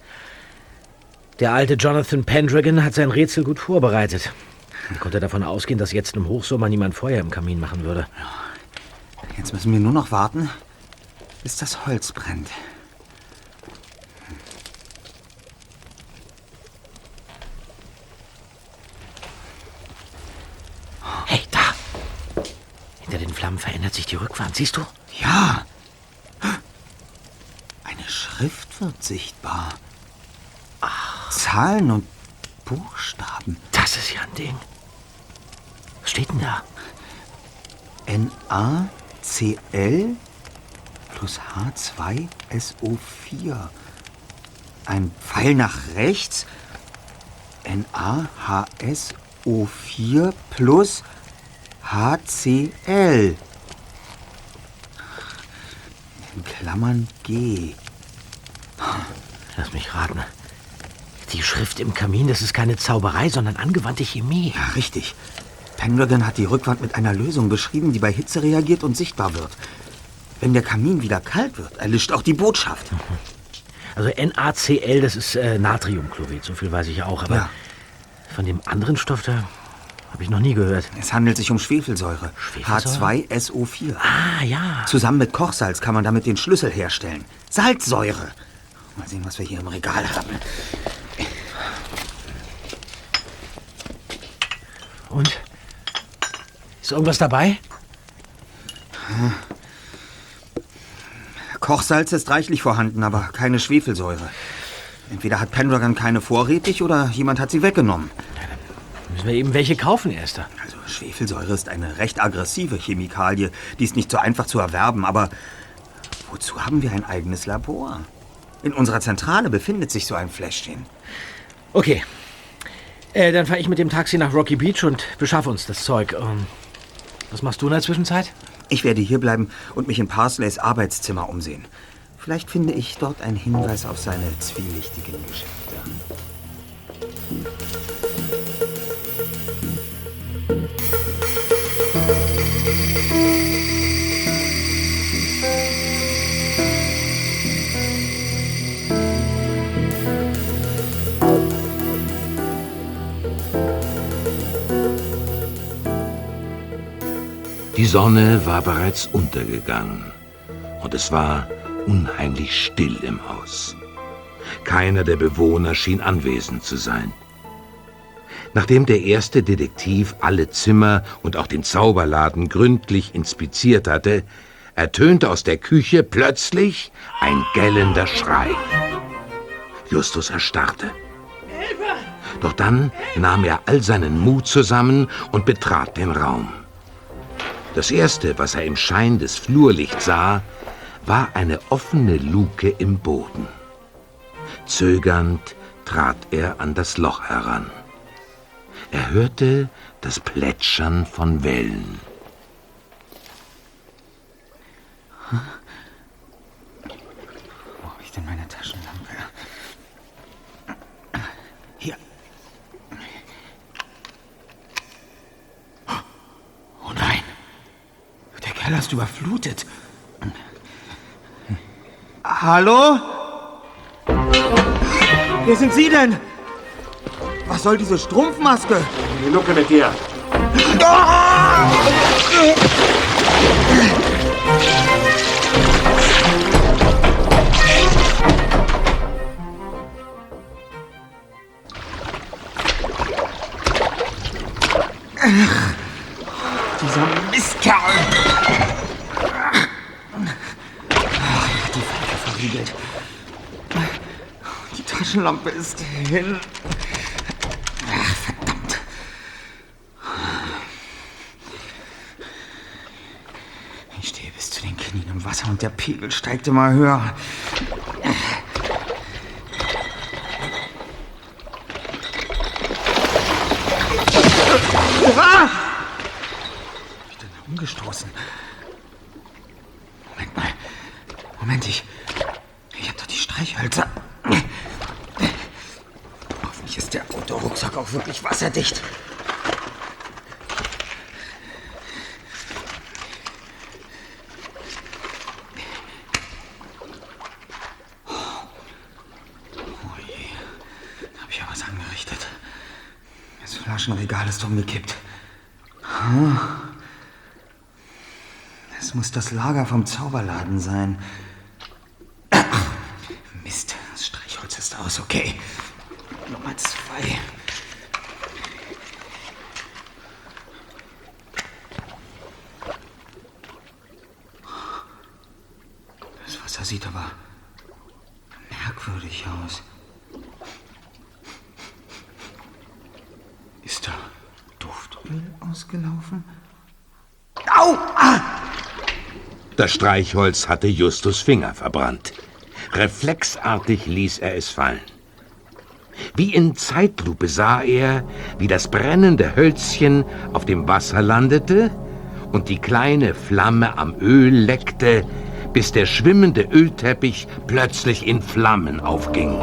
Der alte Jonathan Pendragon hat sein Rätsel gut vorbereitet. Er konnte davon ausgehen, dass jetzt im Hochsommer niemand Feuer im Kamin machen würde. Jetzt müssen wir nur noch warten, bis das Holz brennt. Hey, da! Hinter den Flammen verändert sich die Rückwand, siehst du? Ja. Eine Schrift wird sichtbar. Zahlen und Buchstaben. Das ist ja ein Ding. Was steht denn da? NaCl plus H2SO4. Ein Pfeil nach rechts. NaHSO4 plus HCl. In Klammern G. Lass mich raten. Die Schrift im Kamin, das ist keine Zauberei, sondern angewandte Chemie. Ja, richtig. Pendragon hat die Rückwand mit einer Lösung beschrieben, die bei Hitze reagiert und sichtbar wird. Wenn der Kamin wieder kalt wird, erlischt auch die Botschaft. Also NaCl, das ist äh, Natriumchlorid, so viel weiß ich auch. Aber Ja. von dem anderen Stoff, da habe ich noch nie gehört. Es handelt sich um Schwefelsäure. Schwefelsäure? H2SO4. Ah, ja. Zusammen mit Kochsalz kann man damit den Schlüssel herstellen. Salzsäure. Mal sehen, was wir hier im Regal haben. Und? Ist irgendwas dabei? Kochsalz ist reichlich vorhanden, aber keine Schwefelsäure. Entweder hat Pendragon keine vorrätig oder jemand hat sie weggenommen. Müssen wir eben welche kaufen, Erster. Also Schwefelsäure ist eine recht aggressive Chemikalie. Die ist nicht so einfach zu erwerben, aber wozu haben wir ein eigenes Labor? In unserer Zentrale befindet sich so ein Fläschchen. Okay. Äh, dann fahre ich mit dem Taxi nach Rocky Beach und beschaffe uns das Zeug. Ähm, was machst du in der Zwischenzeit? Ich werde hierbleiben und mich in Parsleys Arbeitszimmer umsehen. Vielleicht finde ich dort einen Hinweis auf seine zwielichtigen Geschäfte. Die Sonne war bereits untergegangen und es war unheimlich still im Haus. Keiner der Bewohner schien anwesend zu sein. Nachdem der erste Detektiv alle Zimmer und auch den Zauberladen gründlich inspiziert hatte, ertönte aus der Küche plötzlich ein gellender Schrei. Justus erstarrte. Doch dann nahm er all seinen Mut zusammen und betrat den Raum. Das erste, was er im Schein des Flurlichts sah, war eine offene Luke im Boden. Zögernd trat er an das Loch heran. Er hörte das Plätschern von Wellen. Wo habe ich denn meine Taschenlampe? Hier. Oh nein. Keller ist überflutet. Hallo? Wer sind Sie denn? Was soll diese Strumpfmaske? Die Lucke mit dir. Dieser Mistkerl! Taschenlampe ist hin. Ach, verdammt. Ich stehe bis zu den Knien im Wasser und der Pegel steigt immer höher. Ah! Ich bin umgestoßen. Moment mal. Moment, ich. Ich hab doch die Streichhölzer. Hoffentlich ist der Autorucksack auch wirklich wasserdicht. Oh je, da hab ich ja was angerichtet. Das Flaschenregal ist umgekippt. Es muss das Lager vom Zauberladen sein. *coughs* Mist, das Streichholz ist aus, okay. Nummer zwei. Das Wasser sieht aber merkwürdig aus. Ist da Duftöl ausgelaufen? Au! Ah! Das Streichholz hatte Justus Finger verbrannt. Reflexartig ließ er es fallen. Wie in Zeitlupe sah er, wie das brennende Hölzchen auf dem Wasser landete und die kleine Flamme am Öl leckte, bis der schwimmende Ölteppich plötzlich in Flammen aufging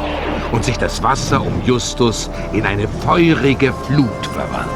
und sich das Wasser um Justus in eine feurige Flut verwandelte.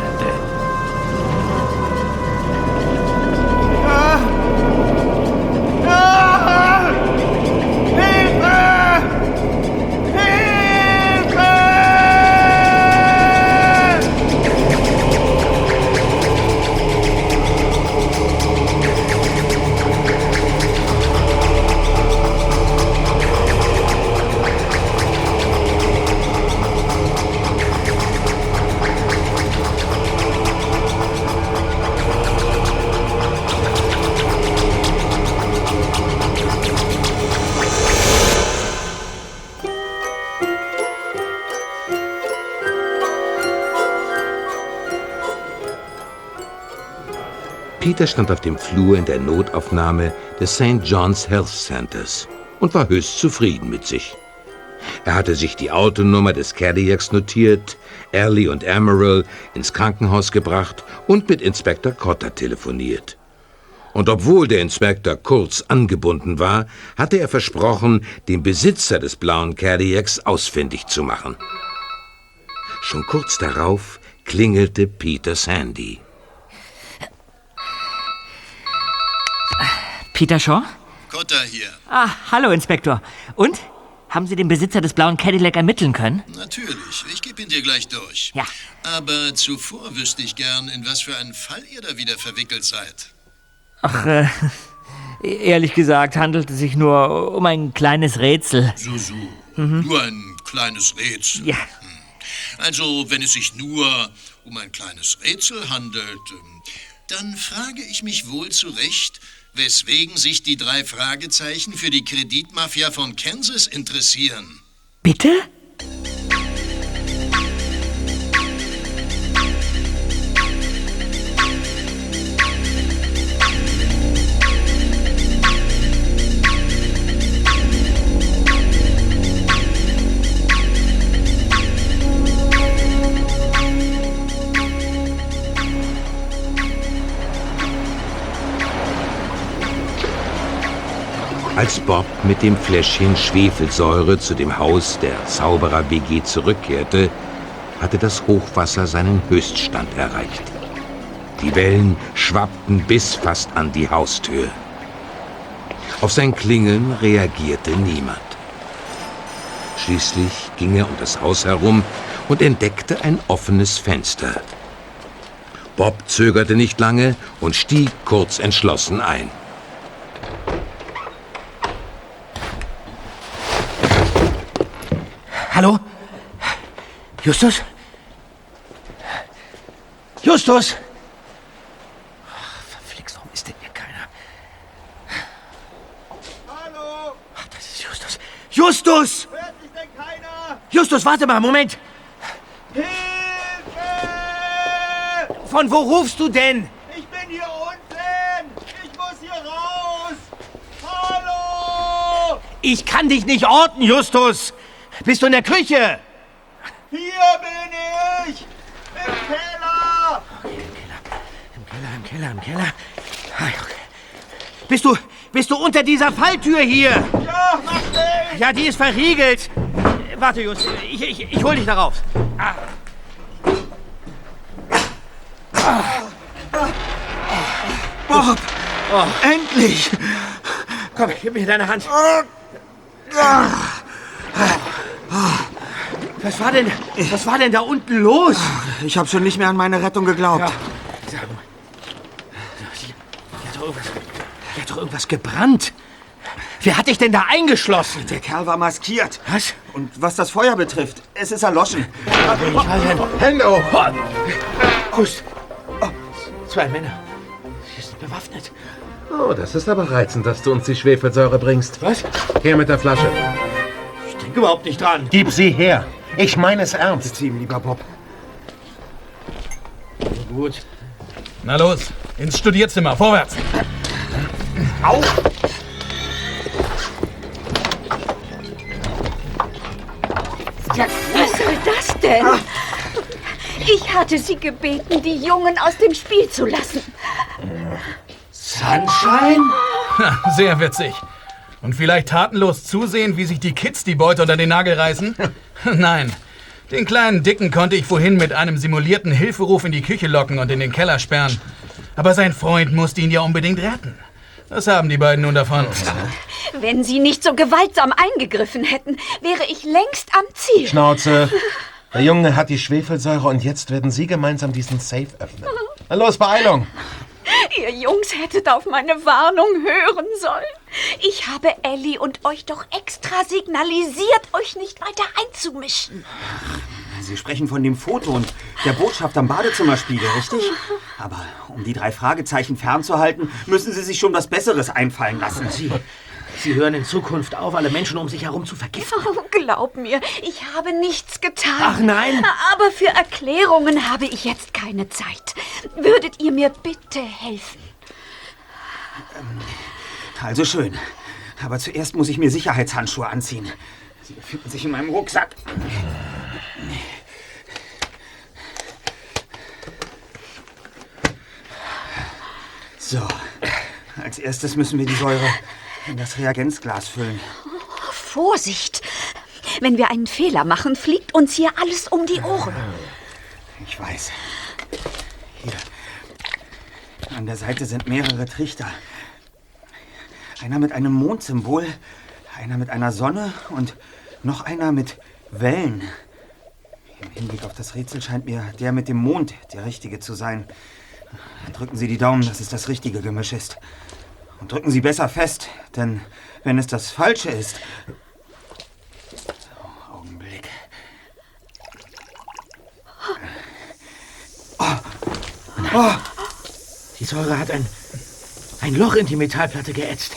Peter stand auf dem Flur in der Notaufnahme des St. John's Health Centers und war höchst zufrieden mit sich. Er hatte sich die Autonummer des Cadillacs notiert, Ellie und Emerald ins Krankenhaus gebracht und mit Inspektor Cotter telefoniert. Und obwohl der Inspektor kurz angebunden war, hatte er versprochen, den Besitzer des blauen Cadillacs ausfindig zu machen. Schon kurz darauf klingelte Peter Sandy. Peter Shaw? Cotta hier. Ah, hallo, Inspektor. Und? Haben Sie den Besitzer des blauen Cadillac ermitteln können? Natürlich, ich gebe ihn dir gleich durch. Ja. Aber zuvor wüsste ich gern, in was für einen Fall ihr da wieder verwickelt seid. Ach, äh, ehrlich gesagt handelt es sich nur um ein kleines Rätsel. So, so. Nur ein kleines Rätsel. Ja. Also, wenn es sich nur um ein kleines Rätsel handelt, ähm, dann frage ich mich wohl zu Recht, weswegen sich die drei Fragezeichen für die Kreditmafia von Kansas interessieren. Bitte? Als Bob mit dem Fläschchen Schwefelsäure zu dem Haus der Zauberer-WG zurückkehrte, hatte das Hochwasser seinen Höchststand erreicht. Die Wellen schwappten bis fast an die Haustür. Auf sein Klingeln reagierte niemand. Schließlich ging er um das Haus herum und entdeckte ein offenes Fenster. Bob zögerte nicht lange und stieg kurz entschlossen ein. Hallo? Justus? Justus! Ach, verflixt, warum ist denn hier keiner? Hallo? Ach, das ist Justus. Justus! Hört mich denn keiner? Justus, warte mal, Moment. Hilfe! Von wo rufst du denn? Ich bin hier unten! Ich muss hier raus! Hallo! Ich kann dich nicht orten, Justus. Bist du in der Küche? Hier bin ich! Im Keller! im Keller. Ah, okay. Bist du, bist du unter dieser Falltür hier? Ja, mach schnell! Ja, die ist verriegelt. Warte, Just, ich, ich, ich hol dich darauf. Ah. Bob! Endlich! Komm, gib mir deine Hand. Was war denn, was war denn da unten los? Ich habe schon nicht mehr an meine Rettung geglaubt. Ja. Sag mal. Hier, hier hat doch irgendwas, hier hat doch irgendwas gebrannt. Wer hat dich denn da eingeschlossen? Der Kerl war maskiert. Was? Und was das Feuer betrifft, es ist erloschen. Ich weiß nicht. Hände hoch! Kuss. Zwei Männer. Sie sind bewaffnet. Oh, das ist aber reizend, dass du uns die Schwefelsäure bringst. Was? Her mit der Flasche. Ich denke überhaupt nicht dran. Gib sie her. Ich meine es ernst. Ziehen, lieber Bob. Gut. Na los, ins Studierzimmer, vorwärts. Auf! Ja, was soll das denn? Ich hatte sie gebeten, die Jungen aus dem Spiel zu lassen. Sunshine? *laughs* Sehr witzig. Und vielleicht tatenlos zusehen, wie sich die Kids die Beute unter den Nagel reißen? *laughs* Nein. Den kleinen Dicken konnte ich vorhin mit einem simulierten Hilferuf in die Küche locken und in den Keller sperren. Aber sein Freund musste ihn ja unbedingt retten. Was haben die beiden nun davon? *laughs* Wenn sie nicht so gewaltsam eingegriffen hätten, wäre ich längst am Ziel. Schnauze. *laughs* Der Junge hat die Schwefelsäure und jetzt werden Sie gemeinsam diesen Safe öffnen. Na los, Beeilung. Ihr Jungs hättet auf meine Warnung hören sollen. Ich habe Ellie und euch doch extra signalisiert, euch nicht weiter einzumischen. Sie sprechen von dem Foto und der Botschaft am Badezimmerspiegel, richtig? Aber um die drei Fragezeichen fernzuhalten, müssen Sie sich schon was Besseres einfallen lassen. Sie, Sie hören in Zukunft auf, alle Menschen um sich herum zu vergiften. Oh, glaub mir, ich habe nichts getan. Ach nein. Aber für Erklärungen habe ich jetzt keine Zeit. Würdet ihr mir bitte helfen? Also schön. Aber zuerst muss ich mir Sicherheitshandschuhe anziehen. Sie befinden sich in meinem Rucksack. So, als erstes müssen wir die Säure in das Reagenzglas füllen. Vorsicht! Wenn wir einen Fehler machen, fliegt uns hier alles um die Ohren. Ich weiß. Hier. An der Seite sind mehrere Trichter. Einer mit einem Mondsymbol, einer mit einer Sonne und noch einer mit Wellen. Im Hinblick auf das Rätsel scheint mir der mit dem Mond der richtige zu sein. Drücken Sie die Daumen, dass es das richtige Gemisch ist. Und drücken Sie besser fest, denn wenn es das falsche ist. So, Augenblick. Oh, die Säure hat ein, ein Loch in die Metallplatte geätzt.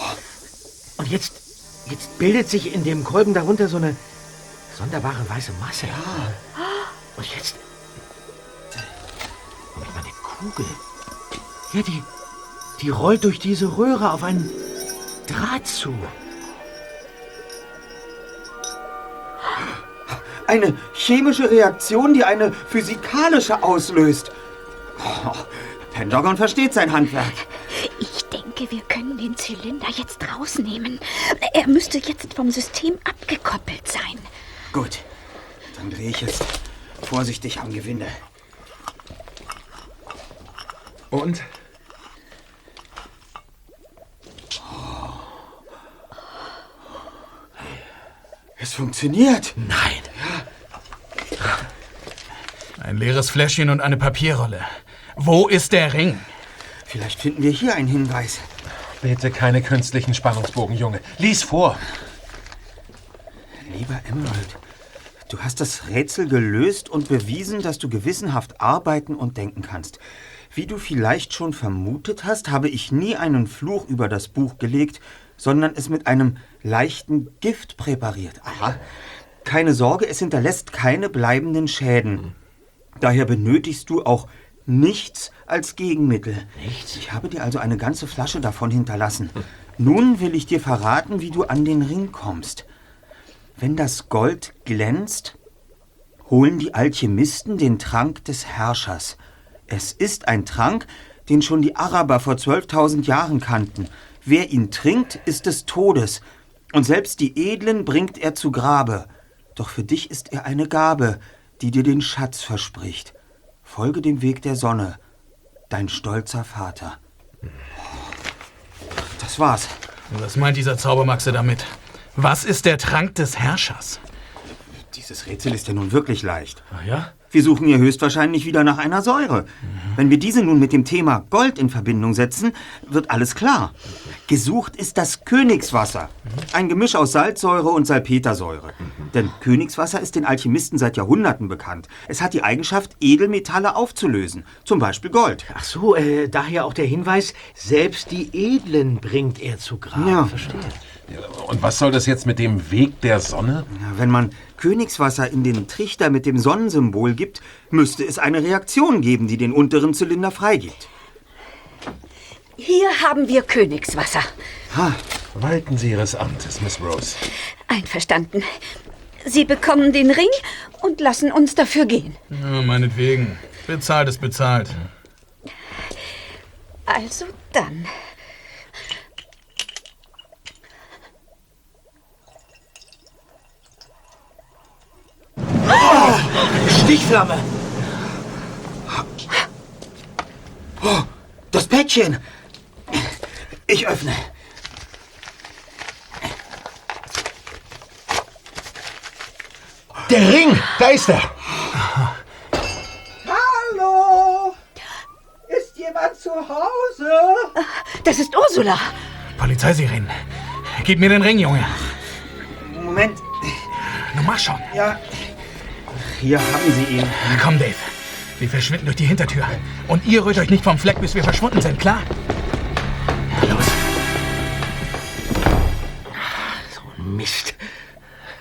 Und jetzt, jetzt bildet sich in dem Kolben darunter so eine sonderbare weiße Masse. Und jetzt. Moment mal, eine Kugel. Ja, die, die rollt durch diese Röhre auf einen Draht zu. Eine chemische Reaktion, die eine physikalische auslöst. Oh, Pentagon versteht sein Handwerk. Ich denke, wir können den Zylinder jetzt rausnehmen. Er müsste jetzt vom System abgekoppelt sein. Gut, dann drehe ich jetzt vorsichtig am Gewinde. Und? Es funktioniert. Nein. Ein leeres Fläschchen und eine Papierrolle. Wo ist der Ring? Vielleicht finden wir hier einen Hinweis. Bitte keine künstlichen Spannungsbogen, Junge. Lies vor. Lieber Emerald, du hast das Rätsel gelöst und bewiesen, dass du gewissenhaft arbeiten und denken kannst. Wie du vielleicht schon vermutet hast, habe ich nie einen Fluch über das Buch gelegt, sondern es mit einem leichten Gift präpariert. Aha. Keine Sorge, es hinterlässt keine bleibenden Schäden. Daher benötigst du auch nichts als Gegenmittel. Nichts? Ich habe dir also eine ganze Flasche davon hinterlassen. Nun will ich dir verraten, wie du an den Ring kommst. Wenn das Gold glänzt, holen die Alchemisten den Trank des Herrschers. Es ist ein Trank, den schon die Araber vor 12.000 Jahren kannten. Wer ihn trinkt, ist des Todes. Und selbst die Edlen bringt er zu Grabe. Doch für dich ist er eine Gabe, die dir den Schatz verspricht. Folge dem Weg der Sonne, dein stolzer Vater. Das war's. Was meint dieser Zaubermaxe damit? Was ist der Trank des Herrschers? Dieses Rätsel ist ja nun wirklich leicht. Ach ja? Wir suchen hier höchstwahrscheinlich wieder nach einer Säure. Wenn wir diese nun mit dem Thema Gold in Verbindung setzen, wird alles klar. Gesucht ist das Königswasser. Ein Gemisch aus Salzsäure und Salpetersäure. Denn Königswasser ist den Alchemisten seit Jahrhunderten bekannt. Es hat die Eigenschaft, Edelmetalle aufzulösen. Zum Beispiel Gold. Ach so, äh, daher auch der Hinweis, selbst die Edlen bringt er zu Grabe. Ja. Verstehe. Und was soll das jetzt mit dem Weg der Sonne? Wenn man Königswasser in den Trichter mit dem Sonnensymbol gibt, müsste es eine Reaktion geben, die den unteren Zylinder freigibt. Hier haben wir Königswasser. Ha, Walten Sie Ihres Amtes, Miss Rose. Einverstanden. Sie bekommen den Ring und lassen uns dafür gehen. Ja, meinetwegen. Bezahlt ist bezahlt. Also dann. Stichflamme! Oh, das Päckchen. Ich öffne. Der Ring! Da ist er! Hallo? Ist jemand zu Hause? Das ist Ursula. Polizeisirenen. Gib mir den Ring, Junge. Moment. Nun mach schon. Ja. Hier haben Sie ihn. Komm, Dave. Wir verschwinden durch die Hintertür. Und ihr rührt euch nicht vom Fleck, bis wir verschwunden sind, klar? Los. Mist.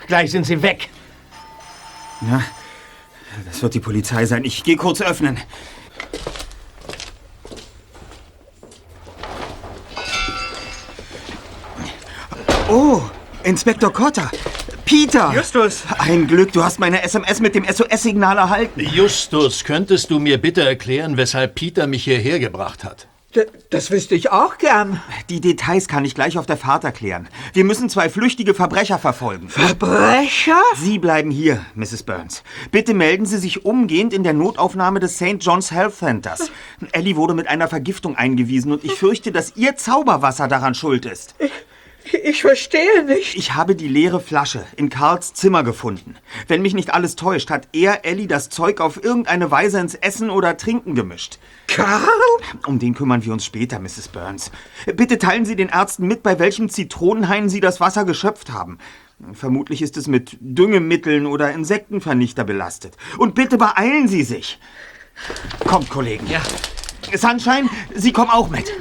Gleich sind sie weg. Ja, das wird die Polizei sein. Ich gehe kurz öffnen. Oh, Inspektor Cotter. Peter! Justus! Ein Glück, du hast meine SMS mit dem SOS-Signal erhalten. Justus, könntest du mir bitte erklären, weshalb Peter mich hierher gebracht hat? D das wüsste ich auch gern. Die Details kann ich gleich auf der Fahrt erklären. Wir müssen zwei flüchtige Verbrecher verfolgen. Verbrecher? Sie bleiben hier, Mrs. Burns. Bitte melden Sie sich umgehend in der Notaufnahme des St. John's Health Centers. Ellie wurde mit einer Vergiftung eingewiesen und ich fürchte, dass Ihr Zauberwasser daran schuld ist. Ich verstehe nicht. Ich habe die leere Flasche in Karls Zimmer gefunden. Wenn mich nicht alles täuscht, hat er Ellie das Zeug auf irgendeine Weise ins Essen oder Trinken gemischt. Karl? Um den kümmern wir uns später, Mrs. Burns. Bitte teilen Sie den Ärzten mit, bei welchem Zitronenhain Sie das Wasser geschöpft haben. Vermutlich ist es mit Düngemitteln oder Insektenvernichter belastet. Und bitte beeilen Sie sich. Kommt, Kollegen. Ja. Sunshine, Sie kommen auch mit.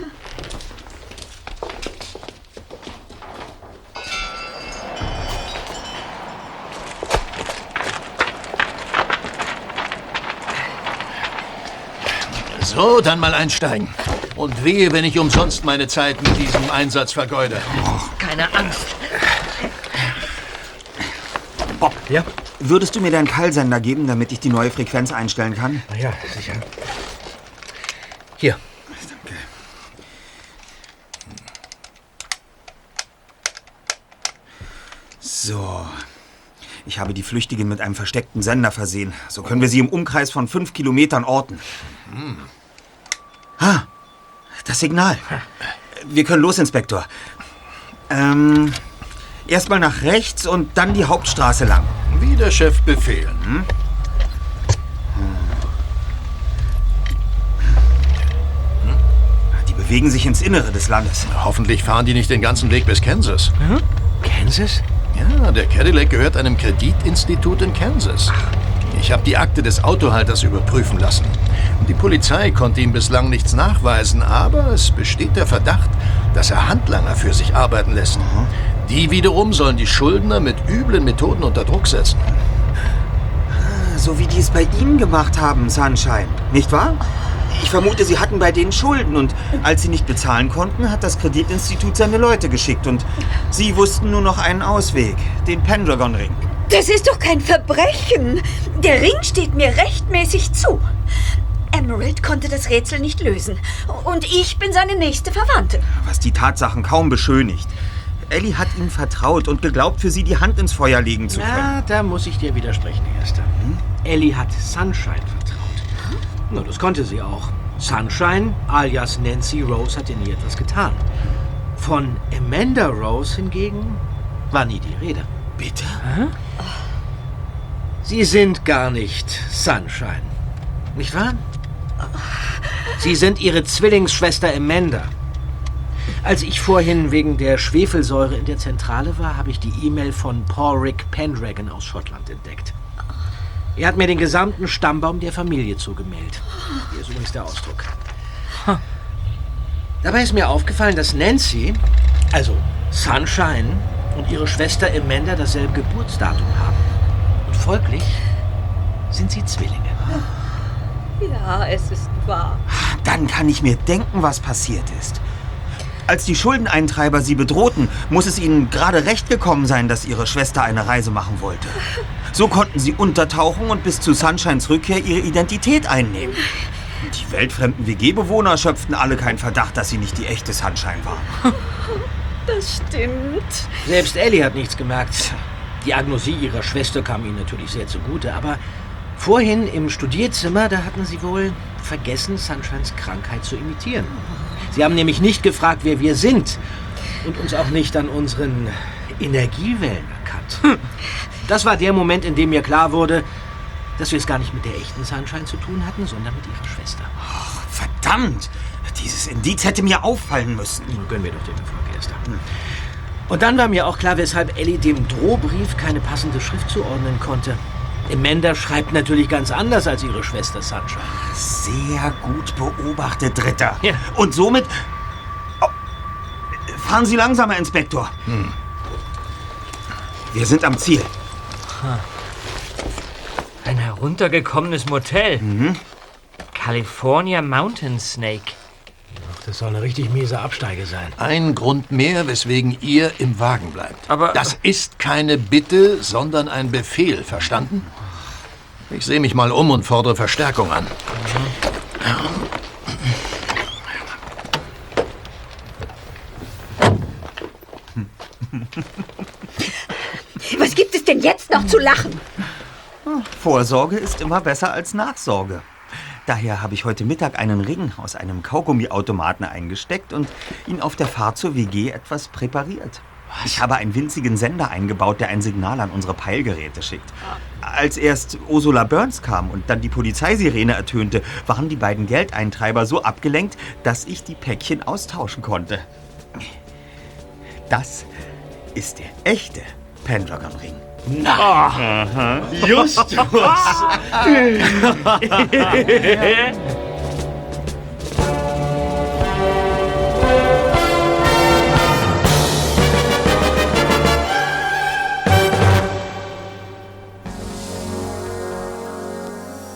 So, dann mal einsteigen. Und wehe, wenn ich umsonst meine Zeit mit diesem Einsatz vergeude. Keine Angst. Bob, ja? würdest du mir deinen Peilsender geben, damit ich die neue Frequenz einstellen kann? Na ja, sicher. Hier. Danke. So. Ich habe die Flüchtigen mit einem versteckten Sender versehen. So können wir sie im Umkreis von fünf Kilometern orten. Ah, das Signal. Wir können los, Inspektor. Ähm, erstmal nach rechts und dann die Hauptstraße lang. Wie der Chef befehlen. Hm? Die bewegen sich ins Innere des Landes. Hoffentlich fahren die nicht den ganzen Weg bis Kansas. Kansas? Ja, der Cadillac gehört einem Kreditinstitut in Kansas. Ich habe die Akte des Autohalters überprüfen lassen. Die Polizei konnte ihm bislang nichts nachweisen, aber es besteht der Verdacht, dass er Handlanger für sich arbeiten lässt. Die wiederum sollen die Schuldner mit üblen Methoden unter Druck setzen. So wie die es bei Ihnen gemacht haben, Sunshine. Nicht wahr? Ich vermute, Sie hatten bei denen Schulden und als Sie nicht bezahlen konnten, hat das Kreditinstitut seine Leute geschickt und Sie wussten nur noch einen Ausweg, den Pendragon-Ring. Das ist doch kein Verbrechen. Der Ring steht mir rechtmäßig zu. Emerald konnte das Rätsel nicht lösen. Und ich bin seine nächste Verwandte. Was die Tatsachen kaum beschönigt. Ellie hat ihm vertraut und geglaubt, für sie die Hand ins Feuer legen zu können. Na, da muss ich dir widersprechen, Erster. Hm? Ellie hat Sunshine vertraut. Na, das konnte sie auch. Sunshine, alias Nancy Rose, hatte nie etwas getan. Von Amanda Rose hingegen war nie die Rede. Bitte? Sie sind gar nicht Sunshine. Nicht wahr? Sie sind ihre Zwillingsschwester Amanda. Als ich vorhin wegen der Schwefelsäure in der Zentrale war, habe ich die E-Mail von Paul Rick Pendragon aus Schottland entdeckt. Er hat mir den gesamten Stammbaum der Familie zugemeldet. Hier ist übrigens der Ausdruck. Dabei ist mir aufgefallen, dass Nancy, also Sunshine und ihre Schwester Amanda dasselbe Geburtsdatum haben. Und folglich sind sie Zwillinge. Ja, es ist wahr. Dann kann ich mir denken, was passiert ist. Als die Schuldeneintreiber sie bedrohten, muss es ihnen gerade recht gekommen sein, dass ihre Schwester eine Reise machen wollte. So konnten sie untertauchen und bis zu Sunshines Rückkehr ihre Identität einnehmen. Die weltfremden WG-Bewohner schöpften alle keinen Verdacht, dass sie nicht die echte Sunshine war. *laughs* Das stimmt. Selbst Ellie hat nichts gemerkt. Die Agnosie ihrer Schwester kam ihnen natürlich sehr zugute, aber vorhin im Studierzimmer, da hatten sie wohl vergessen, Sunshines Krankheit zu imitieren. Sie haben nämlich nicht gefragt, wer wir sind und uns auch nicht an unseren Energiewellen erkannt. Das war der Moment, in dem mir klar wurde, dass wir es gar nicht mit der echten Sunshine zu tun hatten, sondern mit ihrer Schwester. Verdammt! Dieses Indiz hätte mir auffallen müssen. Nun gönnen wir doch den Erfolg, Esther. Und dann war mir auch klar, weshalb Ellie dem Drohbrief keine passende Schrift zuordnen konnte. Amanda schreibt natürlich ganz anders als ihre Schwester Sunshine. Sehr gut beobachtet, Dritter. Ja. Und somit... Oh, fahren Sie langsamer, Inspektor. Wir sind am Ziel. Ein heruntergekommenes Motel. California Mountain Snake. Das soll eine richtig miese Absteige sein. Ein Grund mehr, weswegen ihr im Wagen bleibt. Aber- das ist keine Bitte, sondern ein Befehl, verstanden? Ich sehe mich mal um und fordere Verstärkung an. Denn *laughs* *laughs* jetzt noch zu lachen? Vorsorge ist immer besser als Nachsorge. Daher habe ich heute Mittag einen Ring aus einem Kaugummiautomaten eingesteckt und ihn auf der Fahrt zur WG etwas präpariert. Ich habe einen winzigen Sender eingebaut, der ein Signal an unsere Peilgeräte schickt. Als erst Ursula Burns kam und dann die Polizeisirene ertönte, waren die beiden Geldeintreiber so abgelenkt, dass ich die Päckchen austauschen konnte. Das ist der echte Pendragon-Ring. Na, Justus. *laughs*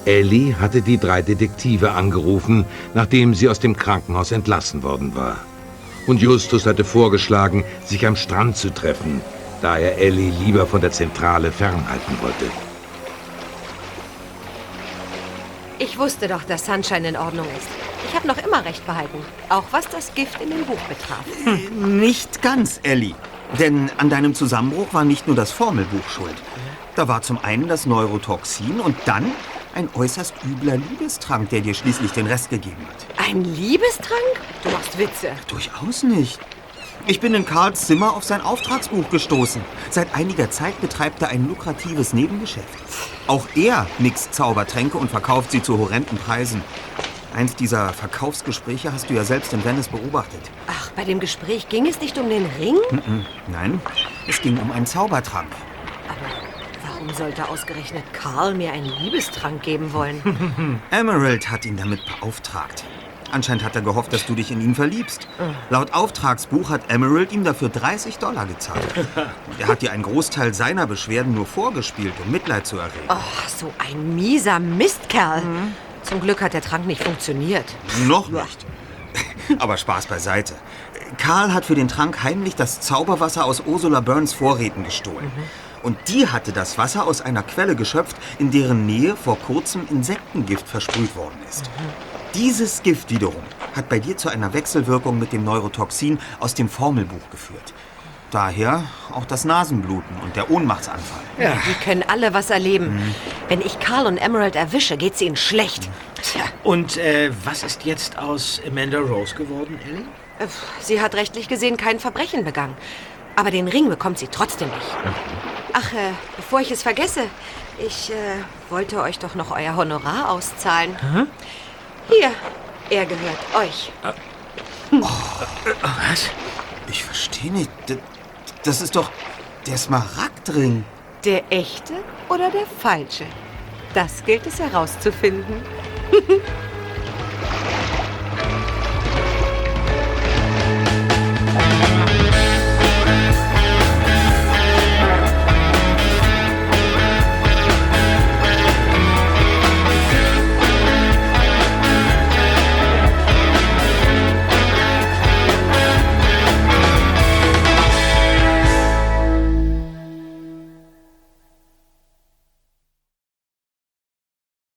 Ellie hatte die drei Detektive angerufen, nachdem sie aus dem Krankenhaus entlassen worden war. Und Justus hatte vorgeschlagen, sich am Strand zu treffen, da er Ellie lieber von der Zentrale fernhalten wollte. Ich wusste doch, dass Sunshine in Ordnung ist. Ich habe noch immer recht behalten. Auch was das Gift in dem Buch betraf. Nicht ganz, Ellie. Denn an deinem Zusammenbruch war nicht nur das Formelbuch schuld. Da war zum einen das Neurotoxin und dann ein äußerst übler Liebestrank, der dir schließlich den Rest gegeben hat. Ein Liebestrank? Du machst Witze. Durchaus nicht. Ich bin in Karls Zimmer auf sein Auftragsbuch gestoßen. Seit einiger Zeit betreibt er ein lukratives Nebengeschäft. Auch er mixt Zaubertränke und verkauft sie zu horrenden Preisen. Eins dieser Verkaufsgespräche hast du ja selbst in Venice beobachtet. Ach, bei dem Gespräch ging es nicht um den Ring? Nein, es ging um einen Zaubertrank. Warum sollte ausgerechnet Karl mir einen Liebestrank geben wollen? *laughs* Emerald hat ihn damit beauftragt. Anscheinend hat er gehofft, dass du dich in ihn verliebst. Laut Auftragsbuch hat Emerald ihm dafür 30 Dollar gezahlt. *laughs* Und er hat dir einen Großteil seiner Beschwerden nur vorgespielt, um Mitleid zu erregen. Oh, so ein mieser Mistkerl. Zum Glück hat der Trank nicht funktioniert. Noch nicht. *laughs* Aber Spaß beiseite. Karl hat für den Trank heimlich das Zauberwasser aus Ursula Burns Vorräten gestohlen. Und die hatte das Wasser aus einer Quelle geschöpft, in deren Nähe vor kurzem Insektengift versprüht worden ist. Dieses Gift wiederum hat bei dir zu einer Wechselwirkung mit dem Neurotoxin aus dem Formelbuch geführt. Daher auch das Nasenbluten und der Ohnmachtsanfall. Die können alle was erleben. Wenn ich Carl und Emerald erwische, geht's ihnen schlecht. Tja, Und äh, was ist jetzt aus Amanda Rose geworden, Ellie? äh, sie hat rechtlich gesehen kein Verbrechen begangen. Aber den Ring bekommt sie trotzdem nicht. Ach, äh, bevor ich es vergesse, ich äh, wollte euch doch noch euer Honorar auszahlen. Hier, er gehört euch. Was? Ich verstehe nicht. Das ist doch der Smaragdring. Der echte oder der falsche? Das gilt es herauszufinden. *laughs*